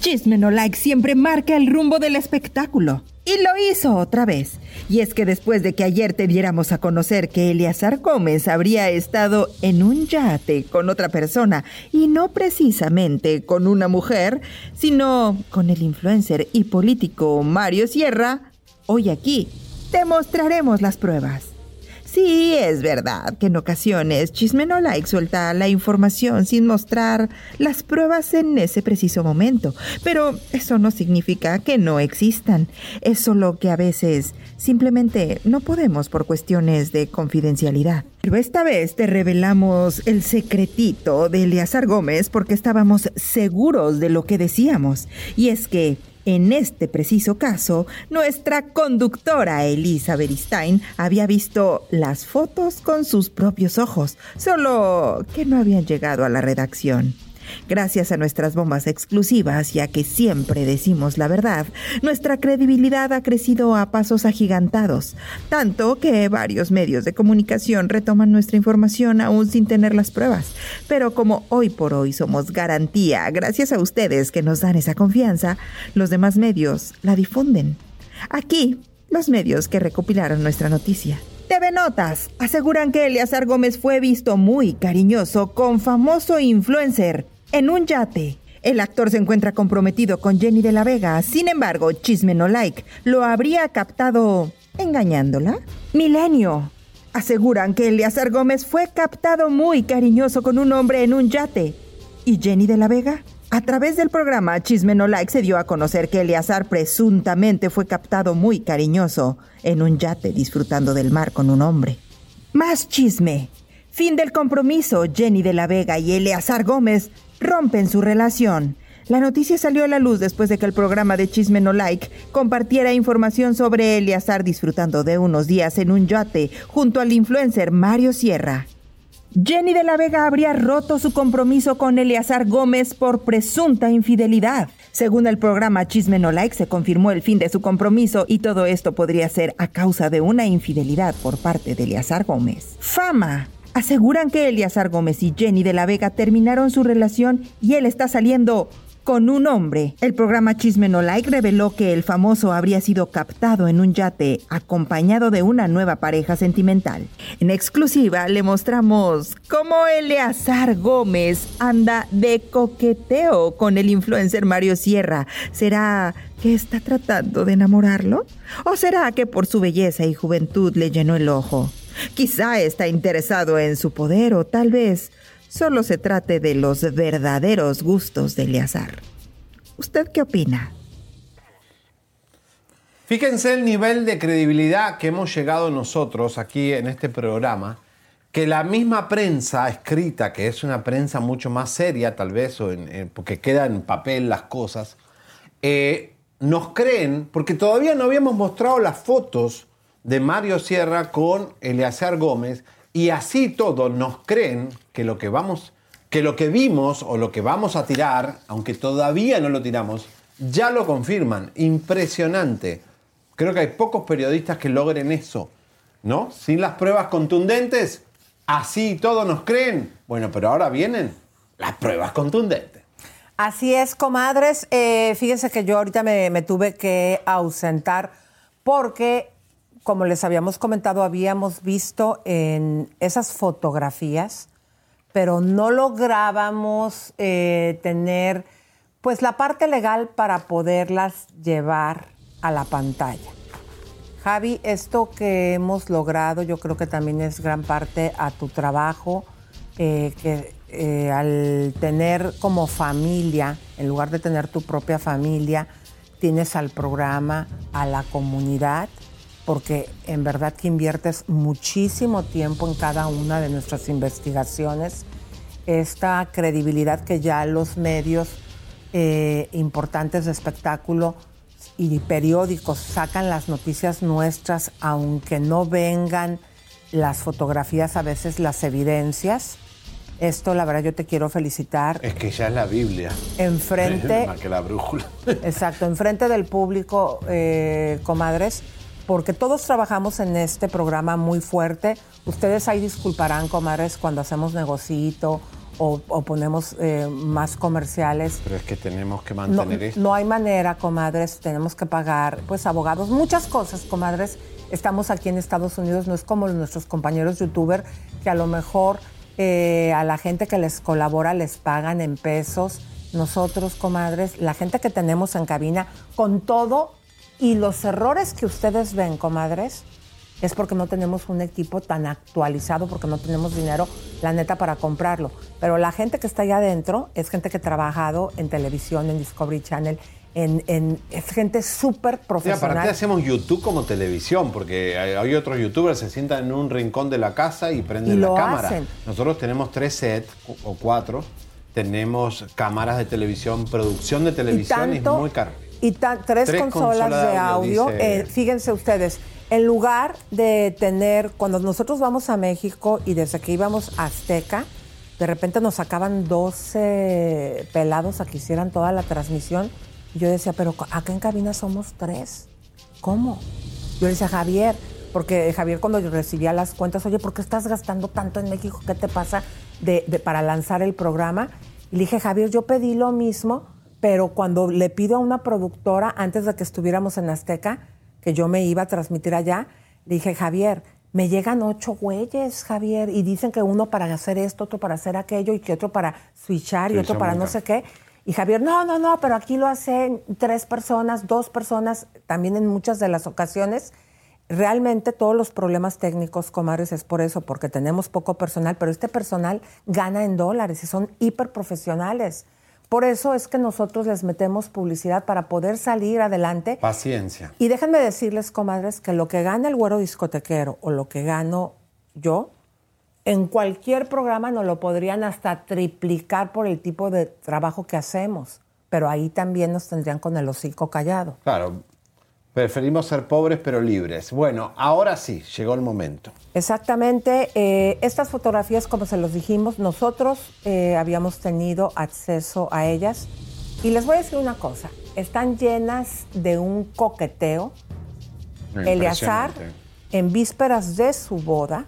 Chisme No Like siempre marca el rumbo del espectáculo. Y lo hizo otra vez. Y es que después de que ayer te diéramos a conocer que Eleazar Gómez habría estado en un yate con otra persona, y no precisamente con una mujer, sino con el influencer y político Mario Sierra, hoy aquí te mostraremos las pruebas. Sí, es verdad que en ocasiones Chisme No Like suelta la información sin mostrar las pruebas en ese preciso momento, pero eso no significa que no existan. Es solo que a veces simplemente no podemos por cuestiones de confidencialidad. Pero esta vez te revelamos el secretito de Eleazar Gómez porque estábamos seguros de lo que decíamos, y es que en este preciso caso, nuestra conductora Elisa Beristain había visto las fotos con sus propios ojos, solo que no habían llegado a la redacción. Gracias a nuestras bombas exclusivas, ya que siempre decimos la verdad, nuestra credibilidad ha crecido a pasos agigantados, tanto que varios medios de comunicación retoman nuestra información aún sin tener las pruebas. Pero como hoy por hoy somos garantía, gracias a ustedes que nos dan esa confianza, los demás medios la difunden. Aquí, los medios que recopilaron nuestra noticia. TV Notas aseguran que Eleazar Gómez fue visto muy cariñoso con famoso influencer en un yate. El actor se encuentra comprometido con Jenny de la Vega, sin embargo, Chisme No Like lo habría captado engañándola. Milenio aseguran que Eleazar Gómez fue captado muy cariñoso con un hombre en un yate. ¿Y Jenny de la Vega? A través del programa Chisme No Like se dio a conocer que Eleazar presuntamente fue captado muy cariñoso en un yate disfrutando del mar con un hombre. Más chisme. Fin del compromiso. Jenny de la Vega y Eleazar Gómez rompen su relación. La noticia salió a la luz después de que el programa de Chisme No Like compartiera información sobre Eleazar disfrutando de unos días en un yate junto al influencer Mario Sierra. Jenny de la Vega habría roto su compromiso con Eleazar Gómez por presunta infidelidad. Según el programa Chisme No Like, se confirmó el fin de su compromiso y todo esto podría ser a causa de una infidelidad por parte de Eleazar Gómez. Fama. Aseguran que Eleazar Gómez y Jenny de la Vega terminaron su relación y él está saliendo con un hombre. El programa Chisme No Like reveló que el famoso habría sido captado en un yate acompañado de una nueva pareja sentimental. En exclusiva le mostramos cómo Eleazar Gómez anda de coqueteo con el influencer Mario Sierra. ¿Será que está tratando de enamorarlo? ¿O será que por su belleza y juventud le llenó el ojo? Quizá está interesado en su poder o tal vez solo se trate de los verdaderos gustos de Eleazar. ¿Usted qué opina? Fíjense el nivel de credibilidad que hemos llegado nosotros aquí en este programa, que la misma prensa escrita, que es una prensa mucho más seria tal vez, o en- porque queda en papel las cosas, eh, nos creen, porque todavía no habíamos mostrado las fotos de Mario Sierra con Eleazar Gómez, y así todo nos creen que lo que vamos, que lo que vimos o lo que vamos a tirar, aunque todavía no lo tiramos, ya lo confirman. Impresionante. Creo que hay pocos periodistas que logren eso, ¿no? Sin las pruebas contundentes, así todos nos creen. Bueno, pero ahora vienen las pruebas contundentes. Así es, comadres. Eh, fíjense que yo ahorita me, me tuve que ausentar porque, como les habíamos comentado, habíamos visto en esas fotografías, pero no lográbamos eh, tener pues la parte legal para poderlas llevar a la pantalla. Javi, esto que hemos logrado yo creo que también es gran parte a tu trabajo, eh, que eh, al tener como familia, en lugar de tener tu propia familia, tienes al programa, a la comunidad, porque en verdad que inviertes muchísimo tiempo en cada una de nuestras investigaciones, esta credibilidad que ya los medios eh, importantes de espectáculo y periódicos sacan las noticias nuestras, aunque no vengan las fotografías, a veces las evidencias. Esto, la verdad, yo te quiero felicitar. Es que ya es la Biblia. Enfrente, Más que la brújula. exacto, enfrente del público, eh, comadres, porque todos trabajamos en este programa muy fuerte. Ustedes ahí disculparán, comadres, cuando hacemos negocito o, o ponemos eh, más comerciales. Pero es que tenemos que No, mantener esto. no hay manera, comadres, tenemos que pagar, pues, abogados, muchas cosas, comadres. Estamos aquí en Estados Unidos, no es como nuestros compañeros youtuber que a lo mejor eh, a la gente que les colabora les pagan en pesos. Nosotros, comadres, la gente que tenemos en cabina, con todo y los errores que ustedes ven, comadres, es porque no tenemos un equipo tan actualizado, porque no tenemos dinero, la neta, para comprarlo. Pero la gente que está allá adentro es gente que ha trabajado en televisión, en Discovery Channel, en, en- es gente súper profesional. aparte hacemos YouTube como televisión, porque hay hay otros youtubers que se sientan en un rincón de la casa y prenden Y la cámara. hacen. Nosotros tenemos tres sets o- cuatro, tenemos cámaras de televisión, producción de televisión, tanto- es muy caro. Y tres, Tres consolas, de audio, eh, fíjense ustedes, en lugar de tener, cuando nosotros vamos a México y desde que íbamos a Azteca, de repente nos sacaban 12 pelados a que hicieran toda la transmisión. Yo decía, pero acá en cabina somos tres. ¿Cómo? Yo le decía, Javier, porque Javier cuando yo recibía las cuentas, oye, ¿por qué estás gastando tanto en México? ¿Qué te pasa de, de- para lanzar el programa? Y le dije, Javier, yo pedí lo mismo, pero cuando le pido a una productora, antes de que estuviéramos en Azteca, que yo me iba a transmitir allá, le dije, Javier, me llegan ocho güeyes, Javier, y dicen que uno para hacer esto, otro para hacer aquello, y que otro para switchar, y otro para no sé qué. Y Javier, no, no, no, pero aquí lo hacen tres personas, dos personas, también en muchas de las ocasiones. Realmente todos los problemas técnicos, comadres, es por eso, porque tenemos poco personal, pero este personal gana en dólares y son hiper profesionales. Por eso es que nosotros les metemos publicidad para poder salir adelante. Paciencia. Y déjenme decirles, comadres, que lo que gana el güero discotequero o lo que gano yo, en cualquier programa nos lo podrían hasta triplicar por el tipo de trabajo que hacemos. Pero ahí también nos tendrían con el hocico callado. Claro, preferimos ser pobres pero libres. Bueno, ahora sí, llegó el momento. Exactamente. eh, estas fotografías, como se los dijimos, nosotros eh, habíamos tenido acceso a ellas. Y les voy a decir una cosa, están llenas de un coqueteo. Eleazar, en vísperas de su boda,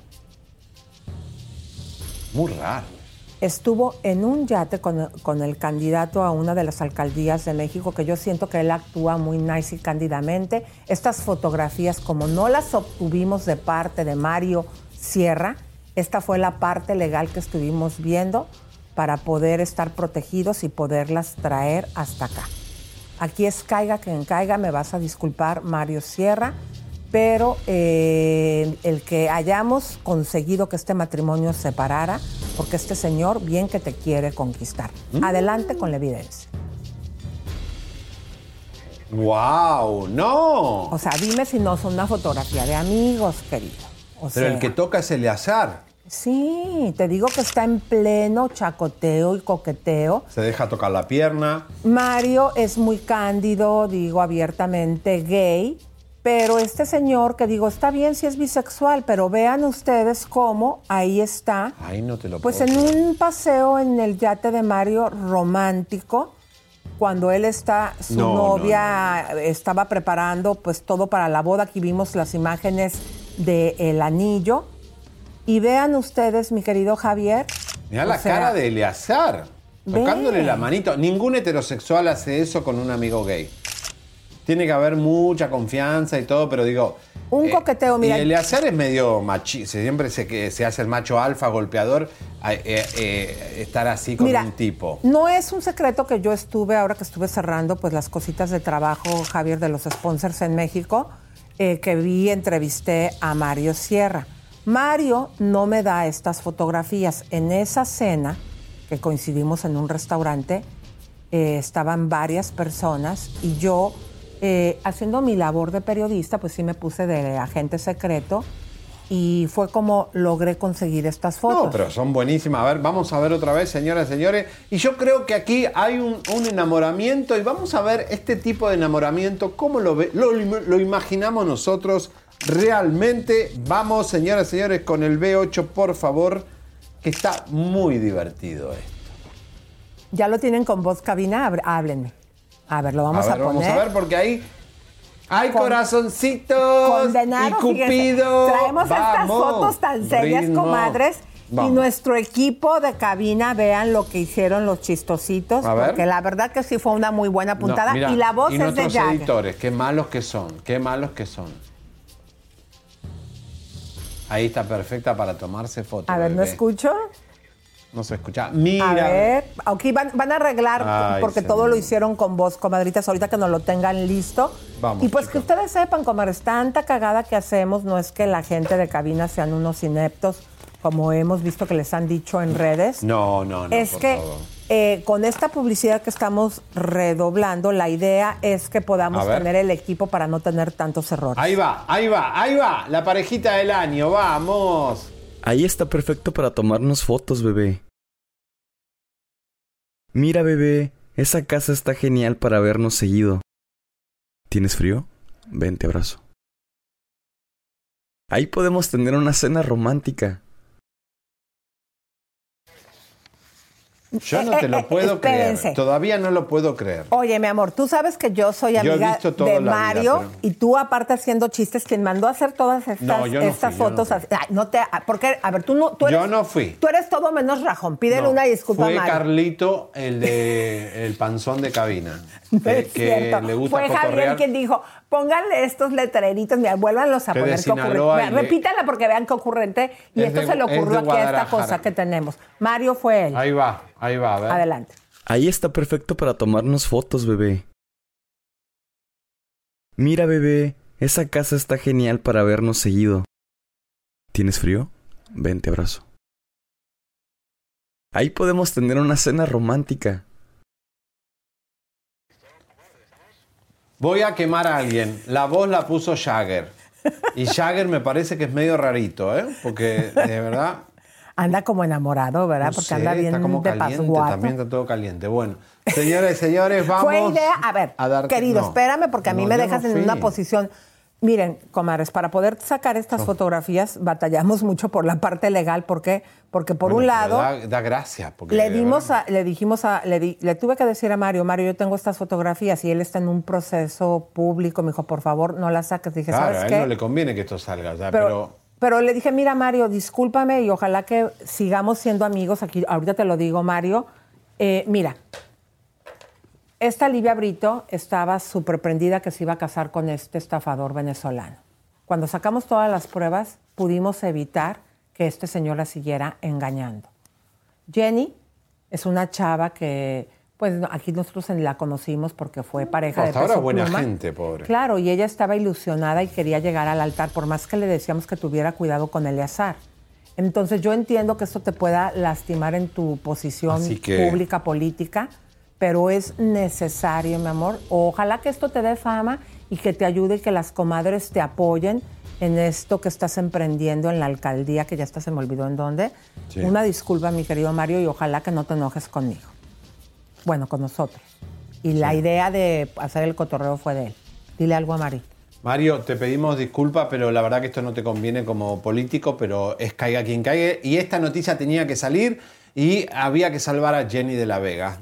Muy raro. Estuvo en un yate con, con el candidato a una de las alcaldías de México, que yo siento que él actúa muy nice y cándidamente. Estas fotografías, como no las obtuvimos de parte de Mario Sierra, esta fue la parte legal que estuvimos viendo para poder estar protegidos y poderlas traer hasta acá. Aquí es caiga quien caiga, me vas a disculpar, Mario Sierra, pero eh, el que hayamos conseguido que este matrimonio se parara, porque este señor bien que te quiere conquistar. Adelante con la evidencia. ¡Wow! ¡No! O sea, dime si no son una fotografía de amigos, querido. O Pero sea, el que toca es Eleazar. Sí, te digo que está en pleno chacoteo y coqueteo. Se deja tocar la pierna. Mario es muy cándido, digo abiertamente gay, pero este señor que digo está bien si es bisexual, pero vean ustedes cómo ahí está, Ay, no te lo pues puedo en creer. un paseo en el yate de Mario romántico, cuando él está, su No, no, novia estaba preparando pues todo para la boda, aquí vimos las imágenes del anillo. Y vean ustedes, mi querido Javier. Mira la sea, cara de Eleazar. ve. Tocándole la manito. Ningún heterosexual hace eso con un amigo gay. Tiene que haber mucha confianza y todo, pero digo. Un coqueteo, mira. Y Eleazar es medio machista. Siempre se, que se hace el macho alfa, golpeador. eh, eh, eh, estar así con Mira, un tipo. No es un secreto que yo estuve, ahora que estuve cerrando pues las cositas de trabajo, Javier, de los sponsors en México, eh, que vi, entrevisté a Mario Sierra. Mario no me da estas fotografías. En esa cena, que coincidimos en un restaurante, eh, estaban varias personas y yo, eh, haciendo mi labor de periodista, pues sí me puse de agente secreto y fue como logré conseguir estas fotos. No, pero son buenísimas. A ver, vamos a ver otra vez, señoras y señores. Y yo creo que aquí hay un, un enamoramiento y vamos a ver este tipo de enamoramiento, cómo lo, ve- lo, lo imaginamos nosotros realmente. Vamos, señoras y señores, con el B8, por favor, que está muy divertido esto. Ya lo tienen con voz cabina, háblenme. A ver, lo vamos a, a ver, poner. vamos a ver, porque ahí hay Con- corazoncitos Condenado, y Cupido. fíjense. Traemos estas fotos tan serias, ritmo. comadres. Vamos. Y nuestro equipo de cabina, vean lo que hicieron los chistositos. A ver. Porque la verdad que sí fue una muy buena No, puntada. mira, y la voz y es de Jagger. editores, qué malos que son, qué malos que son. Ahí está perfecta para tomarse fotos. A ver, ¿no bebé. escucho? No se escucha. Mira. A ver, aquí van, van a arreglar Ay, porque señor. todo lo hicieron con voz, comadritas, ahorita que nos lo tengan listo. Vamos, y pues que ustedes sepan, comadres, tanta cagada que hacemos, no es que la gente de cabina sean unos ineptos, como hemos visto que les han dicho en redes. No, no, no. es por que eh, con esta publicidad que estamos redoblando, la idea es que podamos tener el equipo para no tener tantos errores. Ahí va, ahí va, ahí va. La parejita del año, vamos. Ahí está perfecto para tomarnos fotos, bebé. Mira, bebé, esa casa está genial para vernos seguido. ¿Tienes frío? Ven, te abrazo. Ahí podemos tener una cena romántica. Yo no Eh, te eh, lo eh, puedo espérense. creer. Todavía no lo puedo creer. Oye, mi amor, tú sabes que yo soy amiga de vida, Mario pero- y tú aparte haciendo chistes, quien mandó a hacer todas estas, No, no fui, no fotos. así- Ay, no te, porque, a ver, tú no, tú eres, Yo no fui. tú eres todo menos rajón. Pídele No, una disculpa Fue Mario. Carlito, el de el panzón de cabina. No que, es que cierto. le gusta Fue Javier quien dijo, pónganle estos letreritos, mira, vuélvanlos a Que poner. Sinaloa ocurrente. Repítala porque vean qué ocurrente. Y Es esto de- se le es ocurrió aquí a esta cosa que tenemos. Mario fue él. Ahí va, Ahí va, a ver. Adelante. Ahí está perfecto para tomarnos fotos, bebé. Mira, bebé, esa casa está genial para vernos seguido. ¿Tienes frío? Ven, te abrazo. Ahí podemos tener una cena romántica. Voy a quemar a alguien. La voz la puso Jagger. Y Jagger me parece que es medio rarito, ¿eh? Porque de verdad Anda como enamorado, ¿verdad? no Porque sé, anda bien está como de caliente, pasguato. también está todo caliente. Bueno, señores, señores, vamos. Fue idea, a ver, a dar- querido, no. espérame porque a mí No, me dejas en una posición. Miren, comadres, para poder sacar estas fotografías batallamos mucho por la parte legal. ¿Por qué? Porque por un lado Da, da gracia. Porque le dimos, a- le dijimos a, le, di- le tuve que decir a Mario, Mario, yo tengo estas fotografías y él está en un proceso público. Me dijo, por favor, no las saques. Dije, Claro, a ¿sabes él qué? no le conviene que esto salga, ya, pero, pero, pero le dije, mira, Mario, discúlpame y ojalá que sigamos siendo amigos. Aquí, ahorita te lo digo, Mario. Eh, mira, esta Livia Brito estaba súper prendida que se iba a casar con este estafador venezolano. Cuando sacamos todas las pruebas, pudimos evitar que este señor la siguiera engañando. Jenny es una chava que, pues aquí nosotros la conocimos porque fue pareja de ahora buena Pluma. gente, pobre. Claro, y ella estaba ilusionada y quería llegar al altar, por más que le decíamos que tuviera cuidado con Eleazar. Entonces yo entiendo que esto te pueda lastimar en tu posición que- pública, política, pero es necesario, mi amor. Ojalá que esto te dé fama y que te ayude y que las comadres te apoyen en esto que estás emprendiendo en la alcaldía, que ya hasta se me olvidó en dónde. Sí. Una disculpa, mi querido Mario, y ojalá que no te enojes conmigo. Bueno, con nosotros. Y la idea de hacer el cotorreo fue de él. Dile algo a Mari. Mario, te pedimos disculpas, pero la verdad que esto no te conviene como político, pero es caiga quien caiga. Y esta noticia tenía que salir y había que salvar a Jenny de la Vega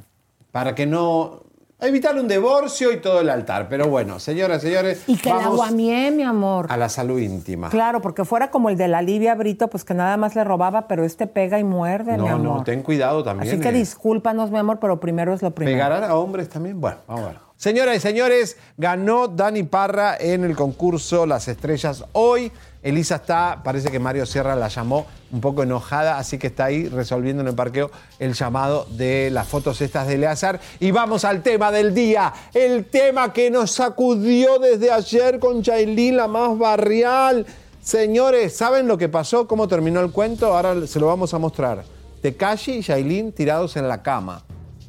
para que no evitar un divorcio y todo el altar. Pero bueno, señoras, señores, Y que la vamos guamié, mi amor. a la salud íntima. Claro, porque fuera como el de la Livia Brito, pues que nada más le robaba, pero este pega y muerde, mi no, amor. no, ten cuidado también. Así que eh. discúlpanos, mi amor, pero primero es lo primero. ¿Pegarán a hombres también? Bueno, vamos a ver. Señoras y señores, ganó Dani Parra en el concurso Las Estrellas hoy. Elisa está, parece que Mario Sierra la llamó un poco enojada, así que está ahí resolviendo en el parqueo el llamado de las fotos estas de Eleazar. Y vamos al tema del día, el tema que nos sacudió desde ayer con Yailin, la más barrial. Señores, ¿saben lo que pasó? ¿Cómo terminó el cuento? Ahora se lo vamos a mostrar. Tekashi y Yailin tirados en la cama.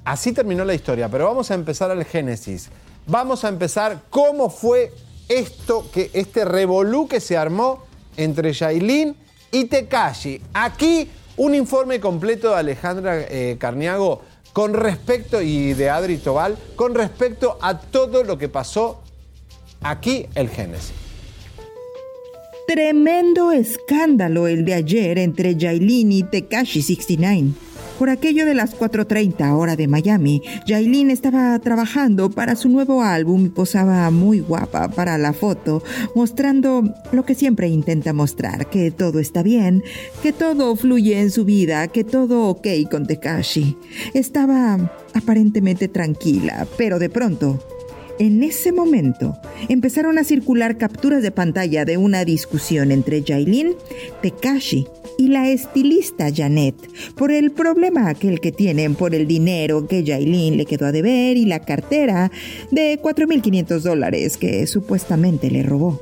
Así terminó la historia, pero vamos a empezar al génesis. Vamos a empezar cómo fue esto, que este revolú que se armó entre Yailin y Tekashi. Aquí un informe completo de Alejandra eh, Carniago con respecto, y de Adri Tobal, con respecto a todo lo que pasó aquí el génesis. Tremendo escándalo el de ayer entre Yailin y Tekashi 69. Por aquello de las 4.30 hora de Miami, Yailin estaba trabajando para su nuevo álbum y posaba muy guapa para la foto, mostrando lo que siempre intenta mostrar, que todo está bien, que todo fluye en su vida, que todo ok con Tekashi. Estaba aparentemente tranquila, pero de pronto en ese momento empezaron a circular capturas de pantalla de una discusión entre Yailin, Tekashi y la estilista Janet por el problema aquel que tienen por el dinero que Yailin le quedó a deber y la cartera de 4.500 dólares que supuestamente le robó.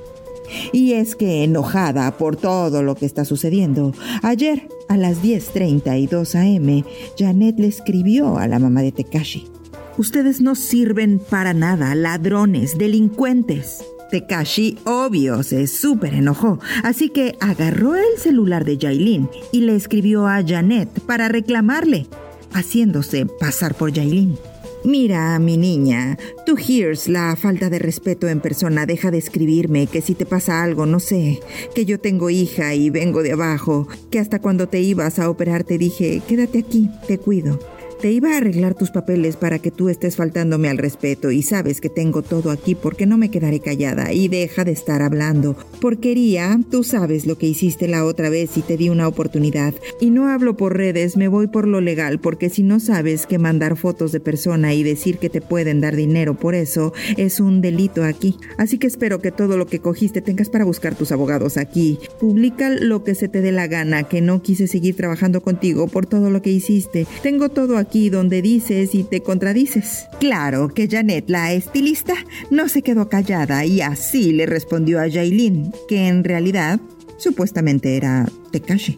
Y es que enojada por todo lo que está sucediendo, ayer a las 10.32 am, Janet le escribió a la mamá de Tekashi. Ustedes no sirven para nada, ladrones, delincuentes. Tekashi, obvio, se súper enojó, así que agarró el celular de Yailin y le escribió a Janet para reclamarle, haciéndose pasar por Yailin. Mira, mi niña, tú hears la falta de respeto en persona. Deja de escribirme que si te pasa algo, no sé, que yo tengo hija y vengo de abajo, que hasta cuando te ibas a operar te dije, quédate aquí, te cuido. Te iba a arreglar tus papeles para que tú estés faltándome al respeto y sabes que tengo todo aquí porque no me quedaré callada y deja de estar hablando. Porquería, tú sabes lo que hiciste la otra vez y te di una oportunidad. Y no hablo por redes, me voy por lo legal porque si no sabes que mandar fotos de persona y decir que te pueden dar dinero por eso es un delito aquí. Así que espero que todo lo que cogiste tengas para buscar tus abogados aquí. Publica lo que se te dé la gana, que no quise seguir trabajando contigo por todo lo que hiciste. Tengo todo aquí donde dices y te contradices. Claro que Janet, la estilista, no se quedó callada y así le respondió a Jailin, que en realidad supuestamente era Tekashi.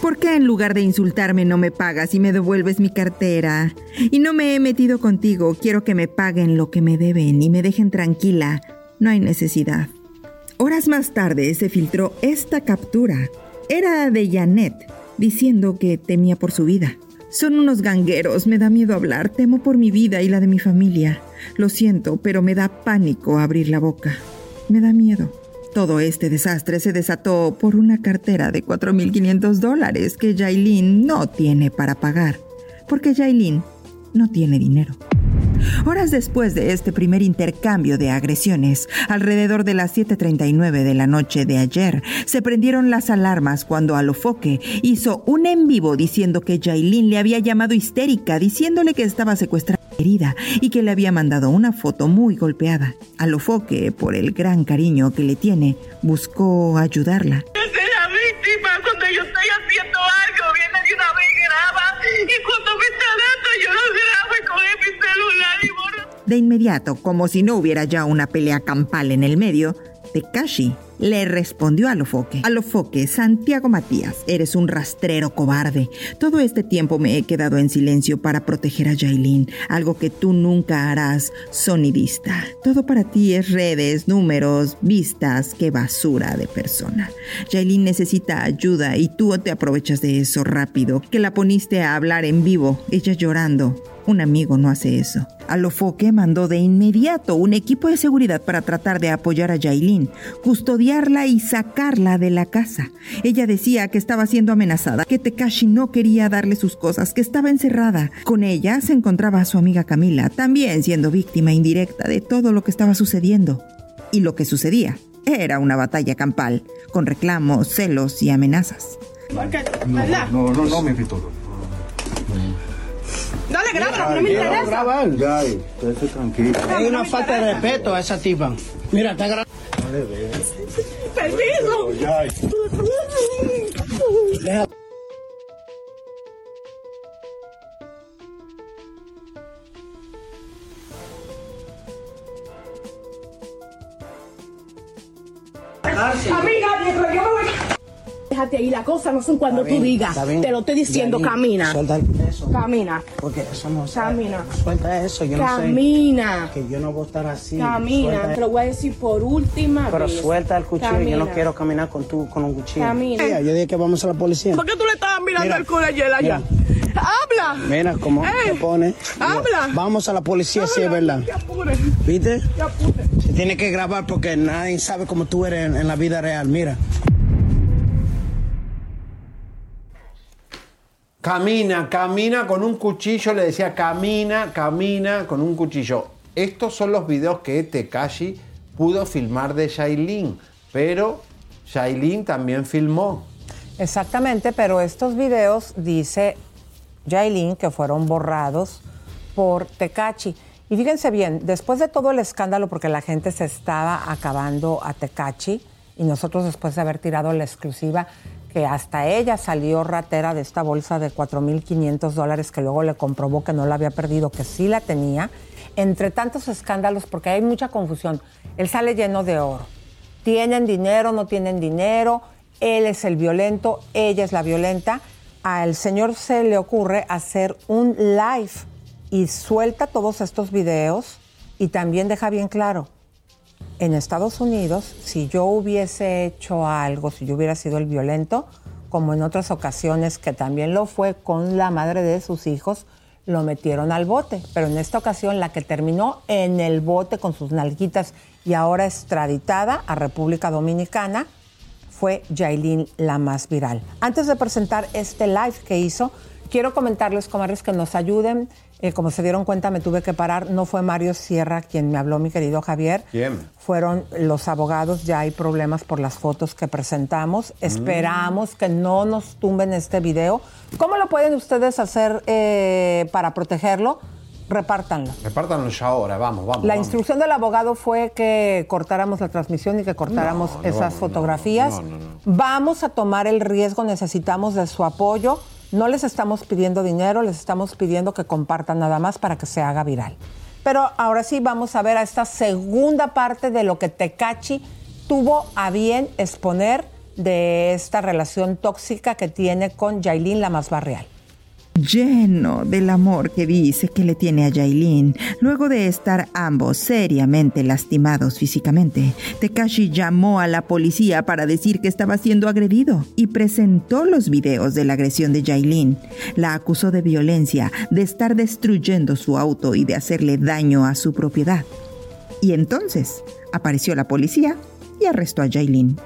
¿Por qué en lugar de insultarme no me pagas y me devuelves mi cartera? Y no me he metido contigo, quiero que me paguen lo que me deben y me dejen tranquila. No hay necesidad. Horas más tarde se filtró esta captura. Era de Janet, diciendo que temía por su vida. Son unos gangueros, me da miedo hablar, temo por mi vida y la de mi familia. Lo siento, pero me da pánico abrir la boca. Me da miedo. Todo este desastre se desató por una cartera de 4.500 dólares que Jailin no tiene para pagar, porque Jailin no tiene dinero. Horas después de este primer intercambio de agresiones, alrededor de las 7.39 de la noche de ayer, se prendieron las alarmas cuando Alofoque hizo un en vivo diciendo que Jailin le había llamado histérica, diciéndole que estaba secuestrada herida y que le había mandado una foto muy golpeada. Alofoque, por el gran cariño que le tiene, buscó ayudarla. Yo soy la víctima. Cuando yo estoy haciendo algo, viene de una vez y graba. Y cuando me está dando, yo lo grabo y coge mi celular y borro. De inmediato, como si no hubiera ya una pelea campal en el medio, Tekashi le respondió a Lofoque. A Lofoque, Santiago Matías, eres un rastrero cobarde. Todo este tiempo me he quedado en silencio para proteger a Jailin, algo que tú nunca harás, sonidista. Todo para ti es redes, números, vistas, qué basura de persona. Jailin necesita ayuda y tú te aprovechas de eso rápido, que la poniste a hablar en vivo, ella llorando. Un amigo no hace eso. Alofoque mandó de inmediato un equipo de seguridad para tratar de apoyar a Yailin, custodiarla y sacarla de la casa. Ella decía que estaba siendo amenazada, que Tekashi no quería darle sus cosas, que estaba encerrada. Con ella se encontraba su amiga Camila, también siendo víctima indirecta de todo lo que estaba sucediendo. Y lo que sucedía era una batalla campal, con reclamos, celos y amenazas. No, no, no me invito. Dale, graba, no me interesa. Ya, esté tranquilo. Hay una falta de respeto a esa tipa. Mira, está grabando. Permiso. Ya. Deja- Amiga, yo me voy. Déjate ahí, la cosa no son cuando bien, tú digas. Te lo estoy diciendo, camina. Suelta eso. Camina. Porque eso no Camina. Suelta eso, yo no sé. Camina. Que yo no voy a estar así. Camina. Suelta Te lo voy a decir por última Pero vez. suelta el cuchillo, yo no Camina. quiero caminar con tú con un cuchillo. Camina. Mira, yo dije que vamos a la policía. ¿Por qué tú le estabas mirando Mira, el culo ayer allá? ¡Habla! Mira cómo te pone. habla. Vamos a la policía si es verdad. ¿Viste? Se tiene que grabar porque nadie sabe cómo tú eres en, en la vida real. Mira. Camina, camina con un cuchillo, le decía camina, camina con un cuchillo. Estos son los videos que Tekashi pudo filmar de Shailin, pero Shailin también filmó. Exactamente, pero estos videos, dice Jailin, que fueron borrados por Tecachi. Y fíjense bien, después de todo el escándalo, porque la gente se estaba acabando a Tecachi, y nosotros después de haber tirado la exclusiva, que hasta ella salió ratera de esta bolsa de 4.500 dólares, que luego le comprobó que no la había perdido, que sí la tenía, entre tantos escándalos, porque hay mucha confusión. Él sale lleno de oro. ¿Tienen dinero? ¿No tienen dinero? Él es el violento, ella es la violenta. Al señor se le ocurre hacer un live y suelta todos estos videos y también deja bien claro, en Estados Unidos, si yo hubiese hecho algo, si yo hubiera sido el violento, como en otras ocasiones que también lo fue con la madre de sus hijos, lo metieron al bote. Pero en esta ocasión la que terminó en el bote con sus nalguitas y ahora extraditada a República Dominicana fue Yailin la más viral. Antes de presentar este live que hizo, quiero comentarles, comadres, que nos ayuden. Eh, como se dieron cuenta, me tuve que parar. No fue Mario Sierra quien me habló, mi querido Javier. ¿Quién? Fueron los abogados. Ya hay problemas por las fotos que presentamos. Esperamos que no nos tumben este video. ¿Cómo lo pueden ustedes hacer eh, para protegerlo? Repártanlo. Repártanlo ya ahora, vamos, vamos. La vamos. instrucción del abogado fue que cortáramos la transmisión y que cortáramos No, no esas vamos, no, fotografías. no, no, no. Vamos a tomar el riesgo, necesitamos de su apoyo. No les estamos pidiendo dinero, les estamos pidiendo que compartan nada más para que se haga viral. Pero ahora sí vamos a ver a esta segunda parte de lo que Tecachi tuvo a bien exponer de esta relación tóxica que tiene con Yailin, la más barrial. Lleno del amor que dice que le tiene a Yailin, luego de estar ambos seriamente lastimados físicamente, Tekashi llamó a la policía para decir que estaba siendo agredido y presentó los videos de la agresión de Yailin. La acusó de violencia, de estar destruyendo su auto y de hacerle daño a su propiedad. Y entonces apareció la policía y arrestó a Yailin.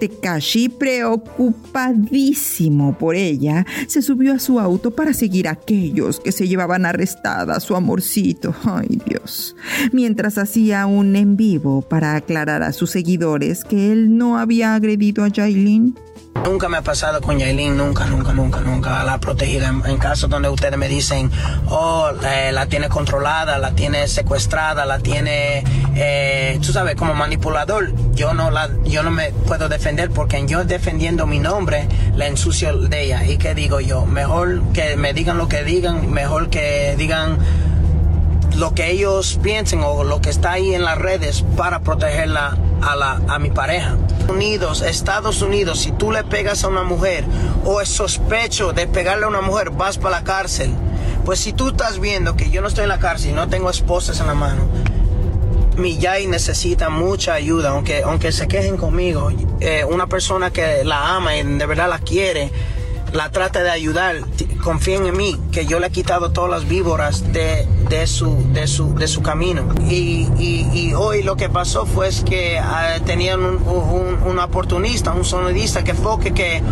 Tekashi, preocupadísimo por ella, se subió a su auto para seguir a aquellos que se llevaban arrestada a su amorcito. Ay Dios. Mientras hacía un en vivo para aclarar a sus seguidores que él no había agredido a Jailin. Nunca me ha pasado con Yailin, nunca, nunca, nunca, nunca. La ha protegido en, en casos donde ustedes me dicen, oh, eh, la tiene controlada, la tiene secuestrada, la tiene, eh, tú sabes, como manipulador. Yo no la, yo no me puedo defender porque yo defendiendo mi nombre, la ensucio de ella. ¿Y qué digo yo? Mejor que me digan lo que digan, mejor que digan lo que ellos piensen o lo que está ahí en las redes para protegerla a, la, a mi pareja. Unidos, Estados Unidos, si tú le pegas a una mujer o es sospecho de pegarle a una mujer, vas para la cárcel. Pues si tú estás viendo que yo no estoy en la cárcel y no tengo esposas en la mano, mi Yai necesita mucha ayuda, aunque, aunque se quejen conmigo. Eh, una persona que la ama y de verdad la quiere, la trata de ayudar, confíen en mí, que yo le he quitado todas las víboras de, de, su, de, su, de su camino. Y, y, hoy lo que pasó fue que eh, tenían un, un, un, oportunista, un sonidista que fue que, que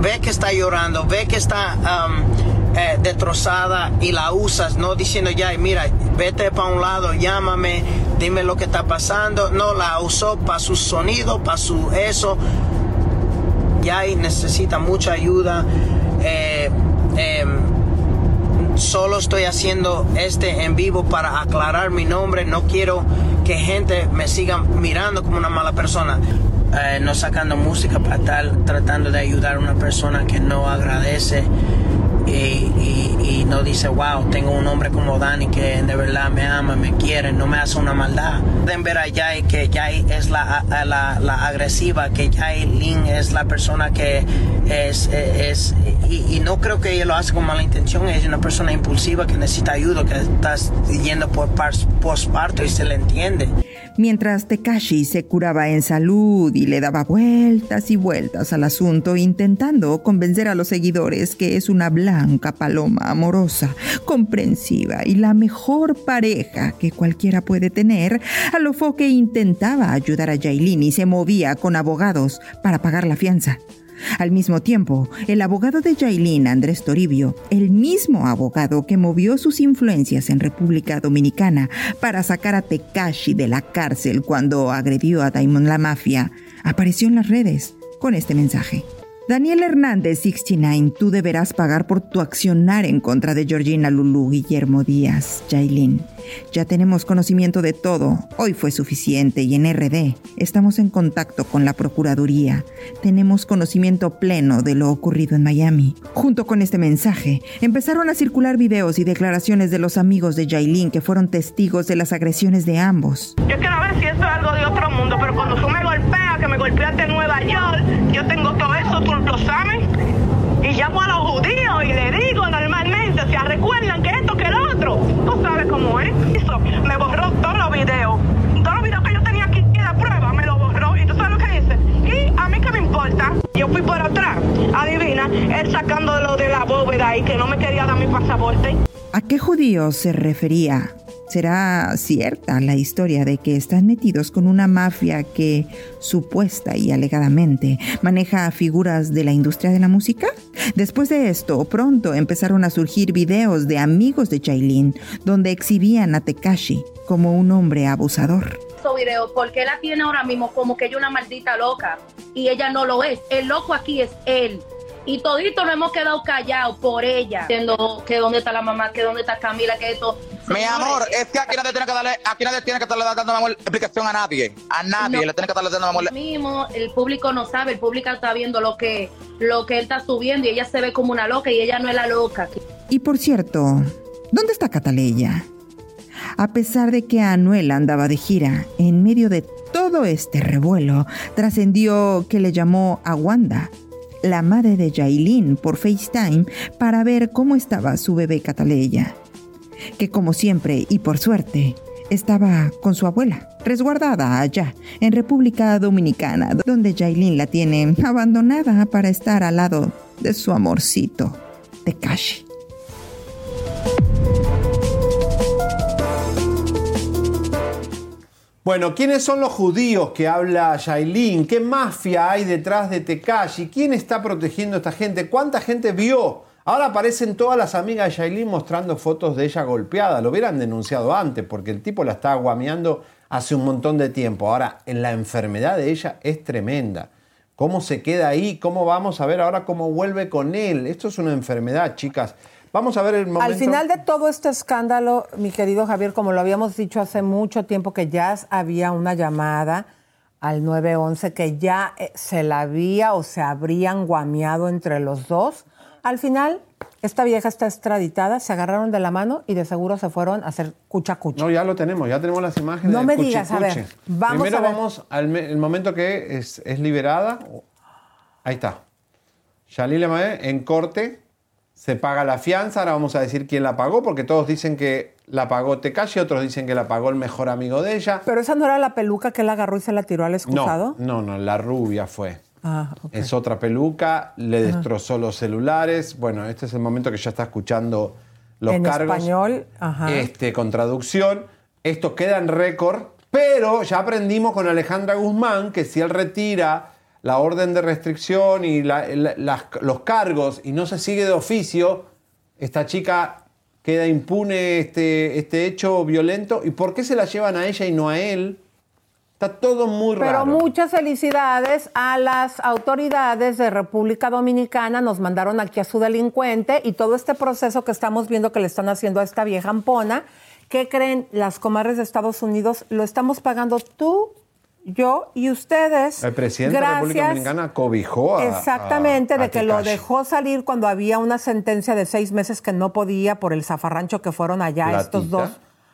ve que está llorando, ve que está um, eh, destrozada y la usas, no diciendo ya, mira, vete para un lado, llámame, dime lo que está pasando. No, la usó para su sonido, para su eso. Necesita mucha ayuda. Eh, eh, solo estoy haciendo este en vivo para aclarar mi nombre. No quiero que gente me siga mirando como una mala persona. Eh, no sacando música para estar tratando de ayudar a una persona que no agradece y, y, y, no dice, wow, tengo un hombre como Dani que de verdad me ama, me quiere, no me hace una maldad. Pueden ver a Jai que Jai es la, la, la agresiva, que Jai Lin es la persona que es, es y, no creo que ella lo hace con mala intención, es una persona impulsiva que necesita ayuda, que está yendo por postparto y se le entiende. Mientras Tekashi se curaba en salud y le daba vueltas y vueltas al asunto, intentando convencer a los seguidores que es una blanca paloma amorosa, comprensiva y la mejor pareja que cualquiera puede tener, Alofoque intentaba ayudar a Yailin y se movía con abogados para pagar la fianza. Al mismo tiempo, el abogado de Yailin, Andrés Toribio, el mismo abogado que movió sus influencias en República Dominicana para sacar a Tekashi de la cárcel cuando agredió a Diamond la Mafia, apareció en las redes con este mensaje. Daniel Hernández 69, tú deberás pagar por tu accionar en contra de Georgina Lulú, Guillermo Díaz, Jailin. Ya tenemos conocimiento de todo, hoy fue suficiente y en RD estamos en contacto con la Procuraduría. Tenemos conocimiento pleno de lo ocurrido en Miami. Junto con este mensaje, empezaron a circular videos y declaraciones de los amigos de Jailin que fueron testigos de las agresiones de ambos. Yo quiero ver si esto es algo de otro mundo, pero cuando tú me golpeas, que me golpeaste en Nueva York, yo tengo todo eso, tú lo sabes. Y llamo a los judíos y le digo normalmente, o sea, recuerdan que esto, que lo otro. Tú sabes cómo es. Eso, me borró todos los videos. Todos los videos que yo tenía aquí la prueba, me lo borró. Y tú sabes lo que dice. Y a mí qué me importa. Yo fui por atrás. Adivina, él sacando lo de la bóveda y que no me quería dar mi pasaporte. ¿A qué judíos se refería? ¿Será cierta la historia de que están metidos con una mafia que supuesta y alegadamente maneja figuras de la industria de la música? Después de esto, pronto empezaron a surgir videos de amigos de Jailin donde exhibían a Tekashi como un hombre abusador. Video porque la tiene ahora mismo como que ella una maldita loca y ella no lo es. El loco aquí es él y todito nos hemos quedado callados por ella, diciendo que dónde está la mamá, que dónde está Camila, que esto. Mi amor, es que aquí nadie tiene que darle, aquí nadie tiene que estarle dando amor, explicación a nadie, a nadie No. le tiene que estarle dando amor. mismo, el público no sabe, el público está viendo lo que, lo que él está subiendo y ella se ve como una loca y ella no es la loca. Y por cierto, ¿Dónde está Cataleya? A pesar de que Anuel andaba de gira, en medio de todo este revuelo, trascendió que le llamó a Wanda, la madre de Yailin, por FaceTime para ver cómo estaba su bebé Cataleya, que como siempre y por suerte estaba con su abuela, resguardada allá, en República Dominicana, donde Yailin la tiene abandonada para estar al lado de su amorcito, Tekashi. Bueno, ¿quiénes son los judíos que habla Yailin? ¿Qué mafia hay detrás de Tekashi? ¿Quién está protegiendo a esta gente? ¿Cuánta gente vio? Ahora aparecen todas las amigas de Yailin mostrando fotos de ella golpeada. Lo hubieran denunciado antes porque el tipo la estaba guameando hace un montón de tiempo. Ahora, la enfermedad de ella es tremenda. ¿Cómo se queda ahí? ¿Cómo vamos a ver ahora cómo vuelve con él? Esto es una enfermedad, chicas. Vamos a ver el momento. Al final de todo este escándalo, mi querido Javier, como lo habíamos dicho hace mucho tiempo, que ya había una llamada al 911 que ya eh, se la había o se habrían guameado entre los dos. Al final, esta vieja está extraditada, se agarraron de la mano y de seguro se fueron a hacer cucha cucha. No, ya lo tenemos, ya tenemos las imágenes. No del me cuchi digas, a ver, vamos Primero a ver. vamos al el momento que es, es liberada. Ahí está. Shalil Emae, en corte, se paga la fianza. Ahora vamos a decir quién la pagó, porque todos dicen que la pagó Tekashi, otros dicen que la pagó el mejor amigo de ella. Pero esa no era la peluca que él agarró y se la tiró al excusado. No, no, no, la rubia fue. Ah. Es otra peluca, le Ajá. destrozó los celulares. Bueno, este es el momento que ya está escuchando los en cargos. español, ajá. este, con traducción. Esto queda en récord, pero ya aprendimos con Alejandra Guzmán que si él retira la orden de restricción y la- la- las- los cargos y no se sigue de oficio, esta chica queda impune este, este hecho violento. ¿Y por qué se la llevan a ella y no a él? Está todo muy Pero raro. muchas felicidades a las autoridades de República Dominicana. Nos mandaron aquí a su delincuente y todo este proceso que estamos viendo que le están haciendo a esta vieja ampona. ¿Qué creen las comadres de Estados Unidos? Lo estamos pagando tú, yo y ustedes. El presidente de la República Gracias. Dominicana cobijó a. Exactamente, a- a de que lo dejó salir cuando había una sentencia de seis meses que no podía por el zafarrancho que fueron allá estos dos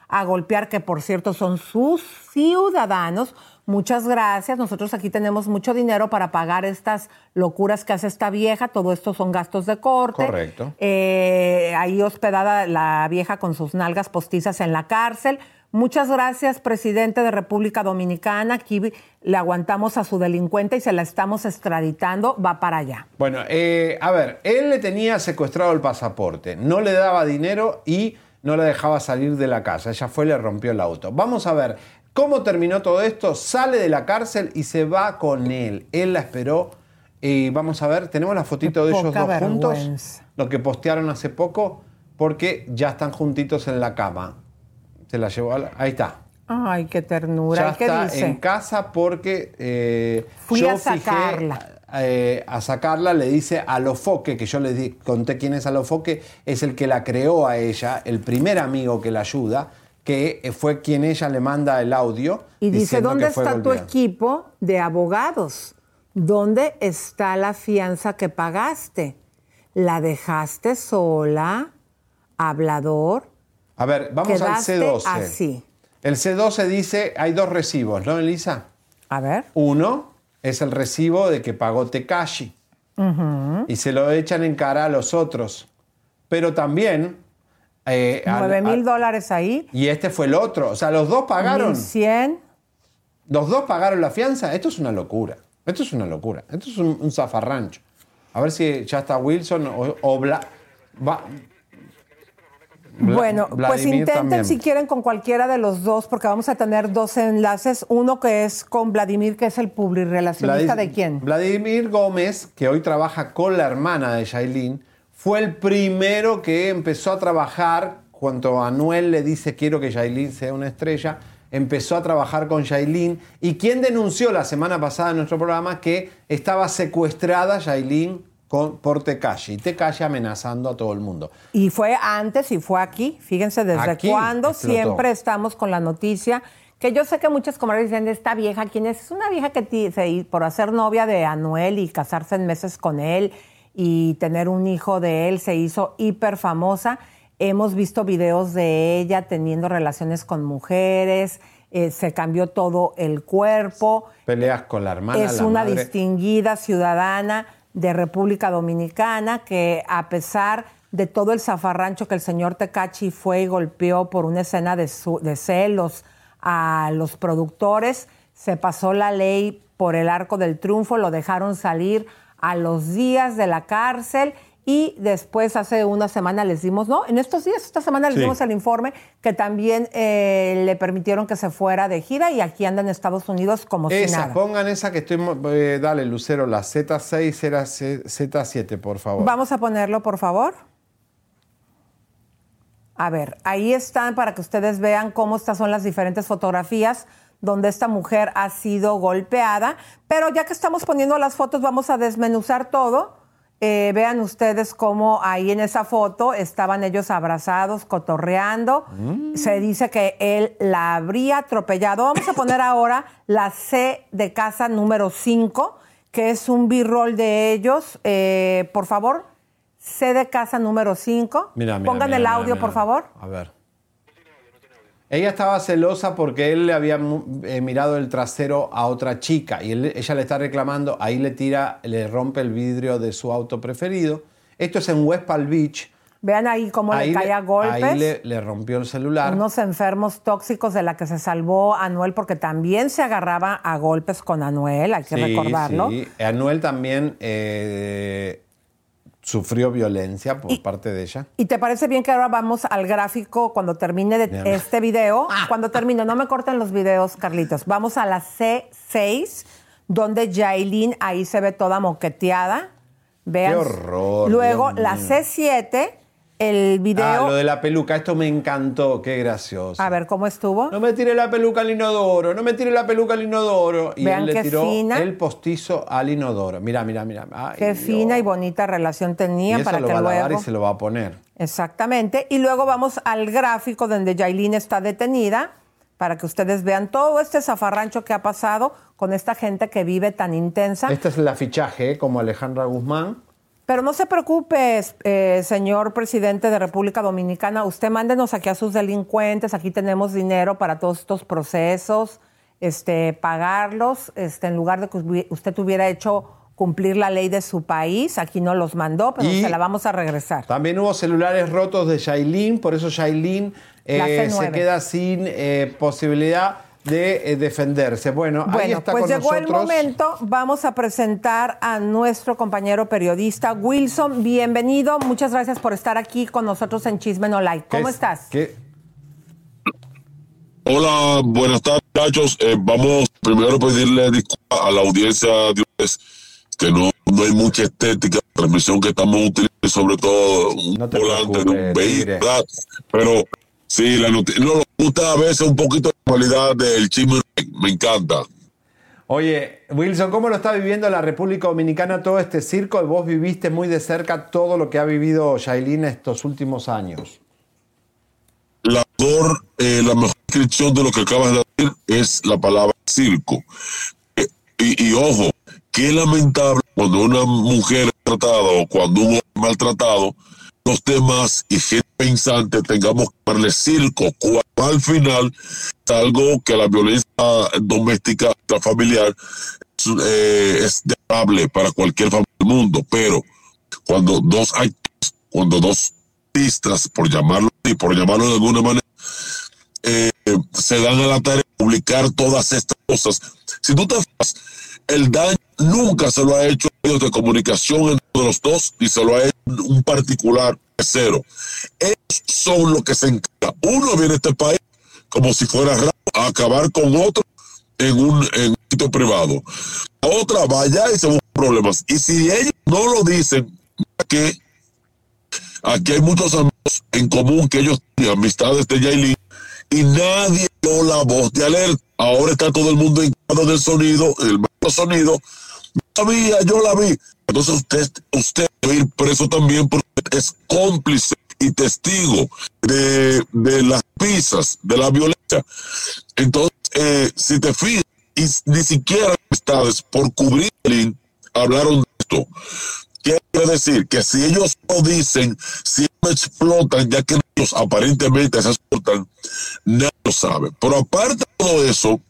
a golpear, que por cierto son sus ciudadanos. Muchas gracias. Nosotros aquí tenemos mucho dinero para pagar estas locuras que hace esta vieja. Todo esto son gastos de corte. Correcto. Eh, ahí hospedada la vieja con sus nalgas postizas en la cárcel. Muchas gracias, presidente de República Dominicana. Aquí le aguantamos a su delincuente y se la estamos extraditando. Va para allá. Bueno, eh, a ver, él le tenía secuestrado el pasaporte, no le daba dinero y no le dejaba salir de la casa. Ella fue y le rompió el auto. Vamos a ver cómo terminó todo esto. Sale de la cárcel y se va con él. Él la esperó. Y vamos a ver, tenemos la fotito de ellos dos juntos. Lo que postearon hace poco, porque ya están juntitos en la cama. Se la llevó a la- Ahí está. Ay, qué ternura. Ya ¿Y ¿Qué está dice? en casa porque eh, Fui yo a fijé, sacarla. eh, a sacarla, le dice Alofoque, que yo le di- conté quién es Alofoque, es el que la creó a ella, el primer amigo que la ayuda, que eh, fue quien ella le manda el audio. Y dice, ¿dónde está tu golpeada". equipo de abogados? ¿Dónde está la fianza que pagaste? ¿La dejaste sola? ¿Hablador? A ver, vamos al Quedaste C12. así. El C12 dice, hay dos recibos, ¿no, Elisa? A ver. Uno es el recibo de que pagó Tekashi. Ujú. y se lo echan en cara a los otros. Pero también... eh, a- Nueve a- mil dólares ahí. y este fue el otro. O sea, los dos pagaron. 1.100. Los dos pagaron la fianza. Esto es una locura. Esto es una locura. Esto es un, un zafarrancho. A ver si ya está Wilson o, o Bla- va- Bueno, pues intenten también. si quieren con cualquiera de los dos, porque vamos a tener dos enlaces. Uno que es con Vladimir, que es el publirelacionista de quién. Vladimir Gómez, que hoy trabaja con la hermana de Shailene, fue el primero que empezó a trabajar cuando Anuel le dice quiero que Shailene sea una estrella. Empezó a trabajar con Shailene. ¿Y quién denunció la semana pasada en nuestro programa que estaba secuestrada Shailene con, por Tekashi? Tekashi amenazando a todo el mundo. Y fue antes y fue aquí. Fíjense desde cuándo siempre estamos con la noticia. Que yo sé que muchas comadres dicen, esta vieja, ¿quién es? Es una vieja que se- por hacer novia de Anuel y casarse en meses con él y tener un hijo de él, se hizo hiper famosa. hemos visto videos de ella teniendo relaciones con mujeres, eh, se cambió todo el cuerpo. Peleas con la hermana. es la una madre. distinguida ciudadana de República Dominicana que a pesar de todo el zafarrancho que el señor Tecachi fue y golpeó por una escena de, su- de celos a los productores, se pasó la ley por el arco del triunfo, lo dejaron salir a los días de la cárcel y después hace una semana les dimos, no, en estos días, esta semana les Sí. dimos el informe que también eh, le permitieron que se fuera de gira y aquí anda en Estados Unidos como si Esa, nada. pongan esa que estoy. eh, dale, Lucero, la Z6 era C- Z7, por favor. Vamos a ponerlo, por favor. A ver, ahí están para que ustedes vean cómo estas son las diferentes fotografías donde esta mujer ha sido golpeada. Pero ya que estamos poniendo las fotos, vamos a desmenuzar todo. Eh, vean ustedes cómo ahí en esa foto estaban ellos abrazados, cotorreando. Se dice que él la habría atropellado. Vamos a poner ahora la C de casa número 5, que es un b-roll de ellos. Eh, por favor, C de casa número 5. Mira, mira, Pongan mira, el mira, audio, mira. por favor. A ver. Ella estaba celosa porque él le había eh, mirado el trasero a otra chica y él- ella le está reclamando, ahí le tira, le rompe el vidrio de su auto preferido. Esto es en West Palm Beach. Vean ahí cómo ahí le cae a golpes. ahí le, le rompió el celular. Unos enfermos tóxicos de la que se salvó Anuel porque también se agarraba a golpes con Anuel, hay que Sí, recordarlo. sí. Anuel también eh, sufrió violencia por parte de ella. ¿Y te parece bien que ahora vamos al gráfico cuando termine de Bien. este video? Cuando termine, no me corten los videos, Carlitos. Vamos a la C6, donde Yailin ahí se ve toda moqueteada. Vean. Qué horror, Luego, Dios la mío. C7, el video. Ah, lo de la peluca, esto me encantó, qué gracioso. A ver, ¿cómo estuvo? No me tire la peluca al inodoro, no me tire la peluca al inodoro. Y Vean él le tiró fina. el postizo al inodoro. Mira, mira, mira. Ay, Qué Dios. fina y bonita relación Y tenían eso para lo que va a lavar y se lo va a poner. Exactamente. Y luego vamos al gráfico donde Yailin está detenida para que ustedes vean todo este zafarrancho que ha pasado con esta gente que vive tan intensa. Este es el afichaje, ¿eh? como Alejandra Guzmán. Pero no se preocupe, eh, señor presidente de República Dominicana. Usted mándenos aquí a sus delincuentes. Aquí tenemos dinero para todos estos procesos, este, pagarlos, este, en lugar de que usted tuviera hecho cumplir la ley de su país. Aquí no los mandó, pero Y- se la vamos a regresar. También hubo celulares rotos de Shailene, por eso Shailene eh, La C9. se queda sin eh, posibilidad de eh, defenderse. Bueno, ahí Bueno, está pues con llegó el momento. Vamos a presentar a nuestro compañero periodista Wilson. Bienvenido. Muchas gracias por estar aquí con nosotros en Chisme No Like. ¿Cómo es- estás? ¿Qué? Hola, buenas tardes, muchachos. Eh, vamos primero a pedirle disculpas a la audiencia de ustedes que no, no hay mucha estética en la transmisión que estamos utilizando, sobre todo un volante de un vehículo. Pero sí, la noti- no nos gusta a veces un poquito la cualidad del chisme, me encanta. Oye, Wilson, ¿cómo lo está viviendo la República Dominicana todo este circo? Vos viviste muy de cerca todo lo que ha vivido Shailene estos últimos años. La mejor, eh, la mejor descripción de lo que acabas de decir es la palabra circo. Eh, y, y ojo, qué lamentable cuando una mujer es tratada o cuando un hombre es maltratado, los demás y gente pensante tengamos que darle circo, cuando al final es algo que la violencia doméstica familiar eh, es deplorable para cualquier familia del mundo, pero cuando dos actores, cuando dos artistas, por llamarlo así, por llamarlo de alguna manera, eh, se dan a la tarea de publicar todas estas cosas. Si tú te fijas, el daño nunca se lo ha hecho medios de comunicación entre los dos y se lo ha hecho un particular tercero. Ellos son los que se encargan. Uno viene a este país como si fuera raro a acabar con otro en un, en sitio privado. Otra va allá y se busca problemas. Y si ellos no lo dicen, que aquí hay muchos amigos en común que ellos tienen amistades de Yailin y nadie dio la voz de alerta. Ahora está todo el mundo encargado del sonido, el maestro sonido. Sabía, yo la vi. Entonces usted, usted debe ir preso también porque es cómplice y testigo de, de las pisas, de la violencia. Entonces, eh, si te fijas, y ni siquiera amistades por cubrir el hablaron de esto. ¿Qué quiere decir que si ellos lo dicen, si ellos explotan, ya que ellos aparentemente se explotan, nadie lo sabe. Pero aparte de todo eso,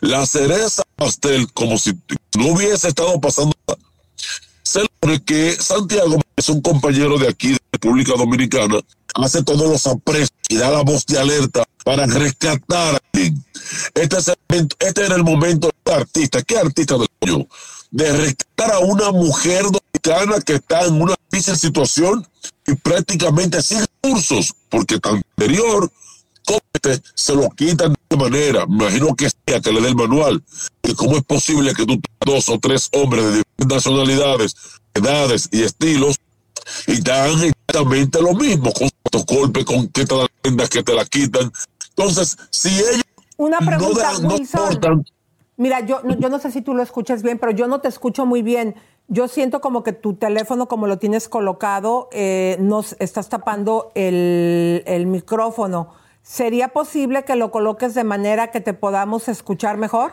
la cereza pastel, como si no hubiese estado pasando nada, se supone que Santiago es un compañero de aquí, de República Dominicana, hace todos los aprecios y da la voz de alerta para rescatar a alguien. Este, es el este era el momento de artista. ¿Qué artista del coño? De rescatar a una mujer dominicana que está en una difícil situación y prácticamente sin recursos, porque tan anterior como este se lo quitan manera. Me imagino que sea que le dé el manual. Y cómo es posible que tú dos o tres hombres de diferentes nacionalidades, edades y estilos y te hagan exactamente lo mismo, con estos golpes, con que te las prendas que te la quitan. Entonces, si ellos Una pregunta, no, dan- no Wilson. cortan, Mira, yo, no- yo no sé si tú lo escuchas bien, pero yo no te escucho muy bien. Yo siento como que tu teléfono, como lo tienes colocado, eh, nos estás tapando el, el micrófono. ¿Sería posible que lo coloques de manera que te podamos escuchar mejor?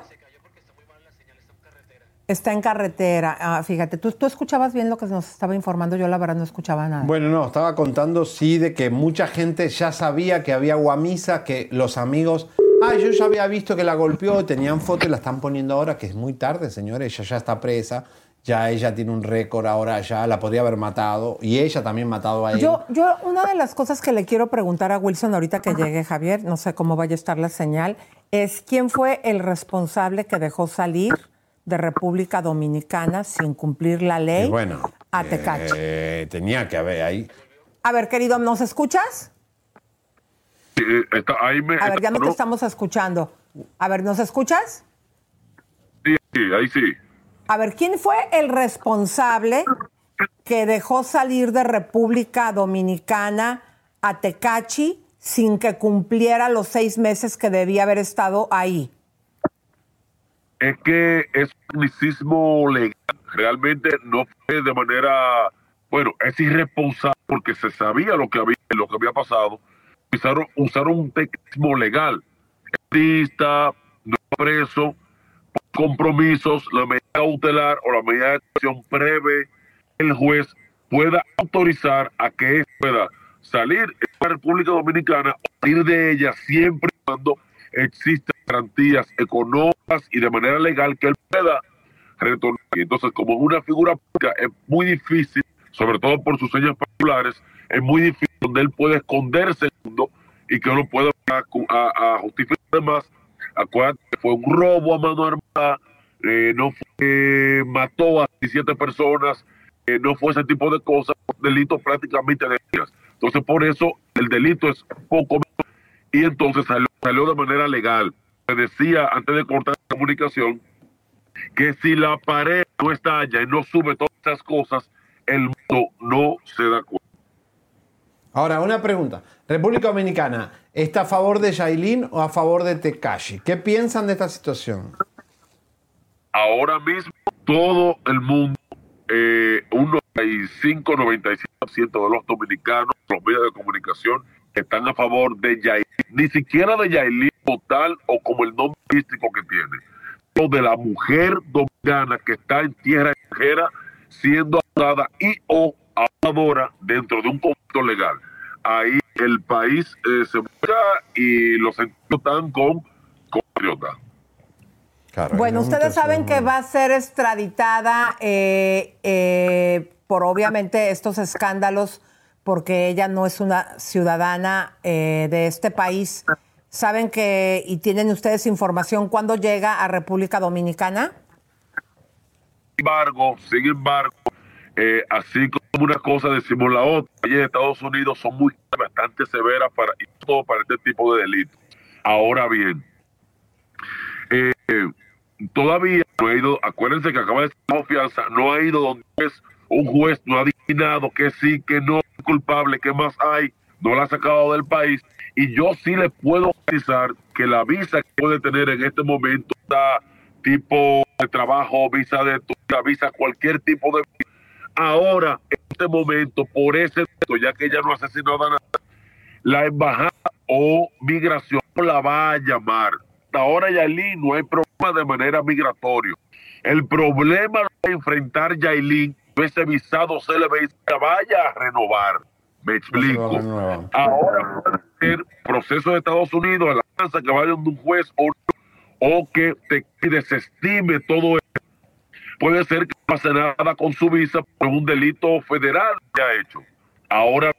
Está en carretera. Ah, fíjate, ¿tú, tú escuchabas bien lo que nos estaba informando. Yo la verdad no escuchaba nada. Bueno, no, estaba contando sí de que mucha gente ya sabía que había guamisa, que los amigos, ah, yo ya había visto que la golpeó, tenían foto y la están poniendo ahora, que es muy tarde, señores, ella ya está presa, ya ella tiene un récord ahora, ya la podría haber matado y ella también matado a él. Yo, yo, una de las cosas que le quiero preguntar a Wilson ahorita que llegue Javier, no sé cómo vaya a estar la señal, es quién fue el responsable que dejó salir de República Dominicana sin cumplir la Y ley bueno, a Tecachi. eh, tenía que haber ahí. A ver, querido, ¿nos escuchas? eh, está- ahí me, A ver, ya no te estamos escuchando. A ver, ¿nos escuchas? Sí, sí, ahí sí. A ver, ¿quién fue el responsable que dejó salir de República Dominicana a Tecachi sin que cumpliera los seis meses que debía haber estado ahí? es que es un tecnicismo legal. Realmente no fue de manera, bueno, es irresponsable porque se sabía lo que había, lo que había pasado. Usaron, usaron un tecnicismo legal. Artista, no preso, compromisos, la medida cautelar o la medida de acción prevé el juez pueda autorizar a que pueda salir de la República Dominicana o salir de ella siempre y cuando existan garantías económicas y de manera legal que él pueda retornar. Entonces, como es una figura pública, es muy difícil, sobre todo por sus señas populares, es muy difícil donde él puede esconderse y que uno pueda acu- a, a justificar fue un robo a mano armada, eh, no fue mató a 17 personas, eh, no fue ese tipo de cosas, delitos prácticamente de días. Entonces, por eso el delito es poco menos y entonces salió, salió de manera legal. Se decía antes de cortar la comunicación que si la pared no estalla y no sube todas esas cosas, el mundo no se da cuenta. Ahora, una pregunta. República Dominicana, ¿está a favor de Yailin o a favor de Tekashi? ¿Qué piensan de esta situación? Ahora mismo todo el mundo, eh, un 95-97% de los dominicanos, los medios de comunicación, están a favor de Yailin. Ni siquiera de Yailin tal o como el nombre artístico que tiene, sino de la mujer dominicana que está en tierra extranjera siendo acusada y o abusadora dentro de un conflicto legal. Ahí el país eh, se muera y los están con compatriota. Bueno, ustedes saben que va a ser extraditada eh, eh, por obviamente estos escándalos, porque ella no es una ciudadana eh, de este país. ¿Saben que, y tienen ustedes información, cuándo llega a República Dominicana? Sin embargo, sin embargo, eh, así como una cosa decimos la otra, allá en Estados Unidos son muy bastante severas para todo para este tipo de delitos. Ahora bien, eh, todavía no ha ido, acuérdense que acaba de ser confianza, no ha ido donde es un juez, no ha dictaminado que sí, que no es culpable, que más hay, no la ha sacado del país. Y yo sí le puedo garantizar que la visa que puede tener en este momento está tipo de trabajo, visa de visa cualquier tipo de Ahora, en este momento, por ese delito, ya que ella no ha asesinado a nadie, la embajada o migración la va a llamar. Hasta ahora, Yailin, no hay problema de manera migratoria. El problema lo va a enfrentar Yailin ese visado se le vaya a renovar. Me explico. Ahora puede ser proceso de Estados Unidos, a la lanza que vaya de un juez o, o que te desestime todo esto. Puede ser que pase nada con su visa por un delito federal que ha hecho. Ahora,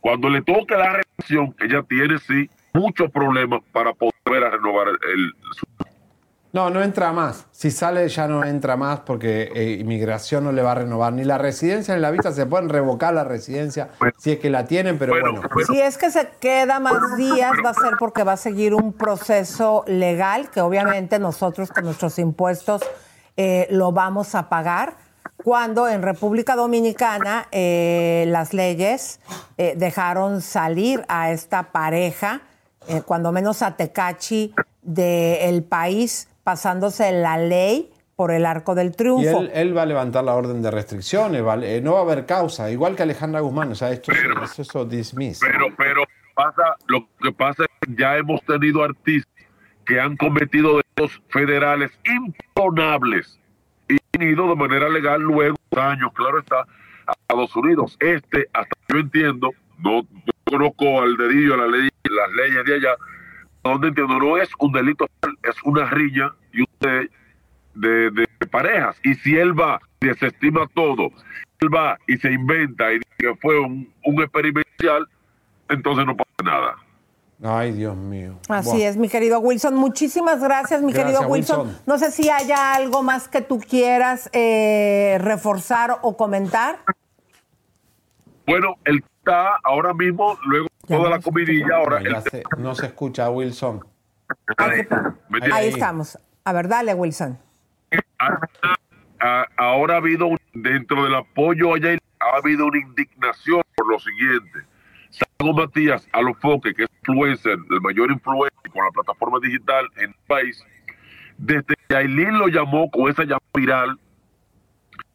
cuando le toque la reacción, ella tiene sí muchos problemas para poder renovar el, su No, no entra más. Si sale ya no entra más porque eh, inmigración no le va a renovar ni la residencia ni la visa. Se pueden revocar la residencia si es que la tienen, pero bueno. Si es que se queda más días, va a ser porque va a seguir un proceso legal que obviamente nosotros con nuestros impuestos eh, lo vamos a pagar. Cuando en República Dominicana eh, las leyes eh, dejaron salir a esta pareja, eh, cuando menos a Tecachi, del país, pasándose la ley por el arco del Y triunfo. él, él va a levantar la orden de restricciones, ¿vale? Eh, no va a haber causa, igual que Alejandra Guzmán, o sea, esto es eso dismiss. Pero, pero pasa, lo que pasa es que ya hemos tenido artistas que han cometido federales imponables y han ido de manera legal luego años, claro está, a Estados Unidos. Este, hasta yo entiendo, no, no conozco al dedillo la ley, las leyes de allá, donde entiendo, no es un delito, es una riña y de, de, parejas. Y si él va, desestima todo, él va y se inventa y dice que fue un, un experimental, entonces no pasa nada. Ay, Dios mío. Así Buah. es, mi querido Wilson. Muchísimas gracias, mi Gracias, querido Wilson. Wilson. No sé si haya algo más que tú quieras eh, reforzar o comentar. Bueno, él está ahora mismo, luego toda la comidilla, ahora No, se- no se escucha, Wilson. ¿me Ahí estamos. A ver, dale, Wilson. Ah, ahora ha habido, un- dentro del apoyo allá, ha habido una indignación por lo siguiente. Santiago Matías Alofoque, que es influencer, el mayor influencer con la plataforma digital en el país, desde que Aileen lo llamó con esa llamada viral,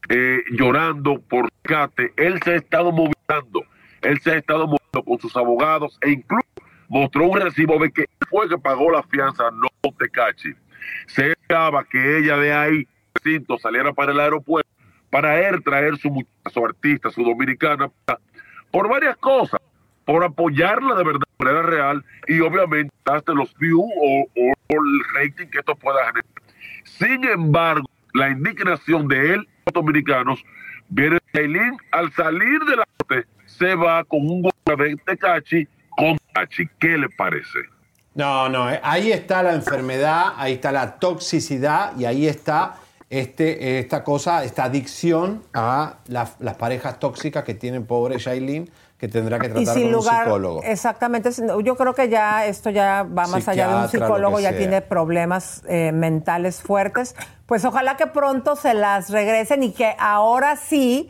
eh, llorando por cate, él se ha estado movilizando, él se ha estado moviendo con sus abogados e incluso mostró un recibo de que fue que pagó la fianza, no Tecachi. Se esperaba que ella de ahí, recinto, saliera para el aeropuerto para él traer su, su artista, su dominicana, por varias cosas, por apoyarla de verdad, de manera real y obviamente hasta los views o, el rating que esto pueda generar. Sin embargo, la indignación de él, los dominicanos, viene de Aileen, al salir de la corte, se va con un golpe de Tecachi con Tecachi. ¿Qué le parece? No, no, eh, ahí está la enfermedad, ahí está la toxicidad y ahí está este, esta cosa, esta adicción a la- las parejas tóxicas que tiene pobre Shailene, que tendrá que Y tratar sin con lugar, un psicólogo. exactamente, yo creo que ya esto ya va más allá de un psicólogo, ya sea. tiene problemas eh, mentales fuertes. Pues ojalá que pronto se las regresen y que ahora sí,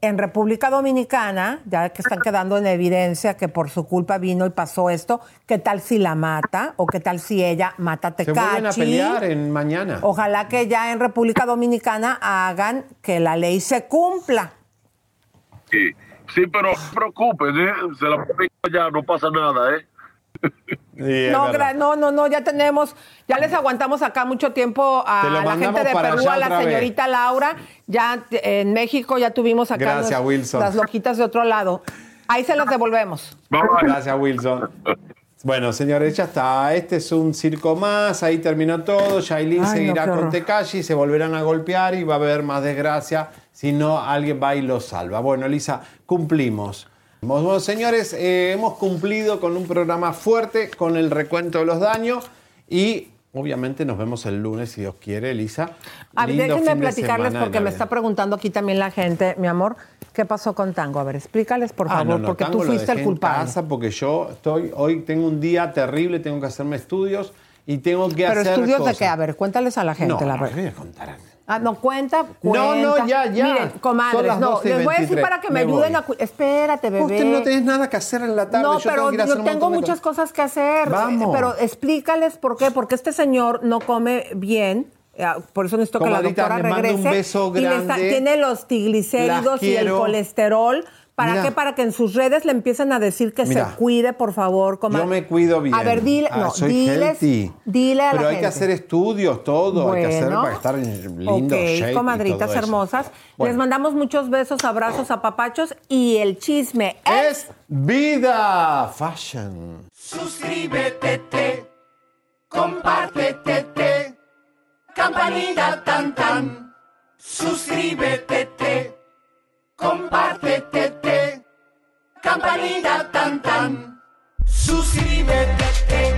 en República Dominicana, ya que están quedando en evidencia que por su culpa vino y pasó esto, ¿qué tal si la mata? ¿O qué tal si ella mata a Se vuelven a Tecachi? pelear en mañana. Ojalá que ya en República Dominicana hagan que la ley se cumpla. Sí, sí pero no se preocupen, ¿eh? se la allá, no pasa nada, ¿eh? No, gra- no, no, no, ya tenemos, ya les aguantamos acá mucho tiempo a la gente de Perú, a la vez. señorita Laura. Ya en México ya tuvimos acá Gracias, los- Wilson. las loquitas de otro lado. Ahí se las devolvemos. Gracias, Wilson. Bueno, señores, ya está. Este es un circo más. Ahí terminó todo. Shailene Ay, no, seguirá qué con. Tekashi. Se volverán a golpear y va a haber más desgracia si no alguien va y lo salva. Bueno, Elisa, cumplimos. Bueno, señores, eh, hemos cumplido con un programa fuerte, con el recuento de los daños y obviamente nos vemos el lunes, si Dios quiere, Elisa. A ver, déjenme platicarles porque me está preguntando aquí también la gente, mi amor, ¿qué pasó con Tango? A ver, explícales, por Ah, favor, no, no, porque Tango tú lo fuiste el dejé en culpable. casa porque yo estoy, hoy tengo un día terrible, tengo que hacerme estudios y tengo que Pero hacer estudios cosas. de qué, a ver, cuéntales a la gente. No, la no, verdad. voy a contar. Ah, no, cuenta, cuenta. No, no, ya, ya. Miren, comadres, no, 12 y les voy a decir 23. para que me, Me ayuden voy. a... Espérate, bebé. Usted no tienes nada que hacer en la tarde. No, yo pero tengo yo tengo muchas cosas que hacer. Vamos. Pero explícales por qué. Porque este señor no come bien. eh, Por eso necesito que la doctora regrese. un beso y le está- grande. tiene los triglicéridos y el colesterol ¿Para Mira. qué? Para que en sus redes le empiecen a decir que Mira. se cuide, por favor, comadre. Yo me cuido bien. A ver, dile, Ah, no, soy diles, healthy. dile a Pero la hay que hacer estudios, todo. hay que hacer para estar en lindo ok, shape y comadritas todo eso. hermosas. Bueno. Les mandamos muchos besos, abrazos, apapachos y el chisme es... Vida Fashion. Suscríbete, te, compártete, te, campanita tan tan. Suscríbete, te, compártete, te, campanita tan tan. Suscríbete, te, suscríbete,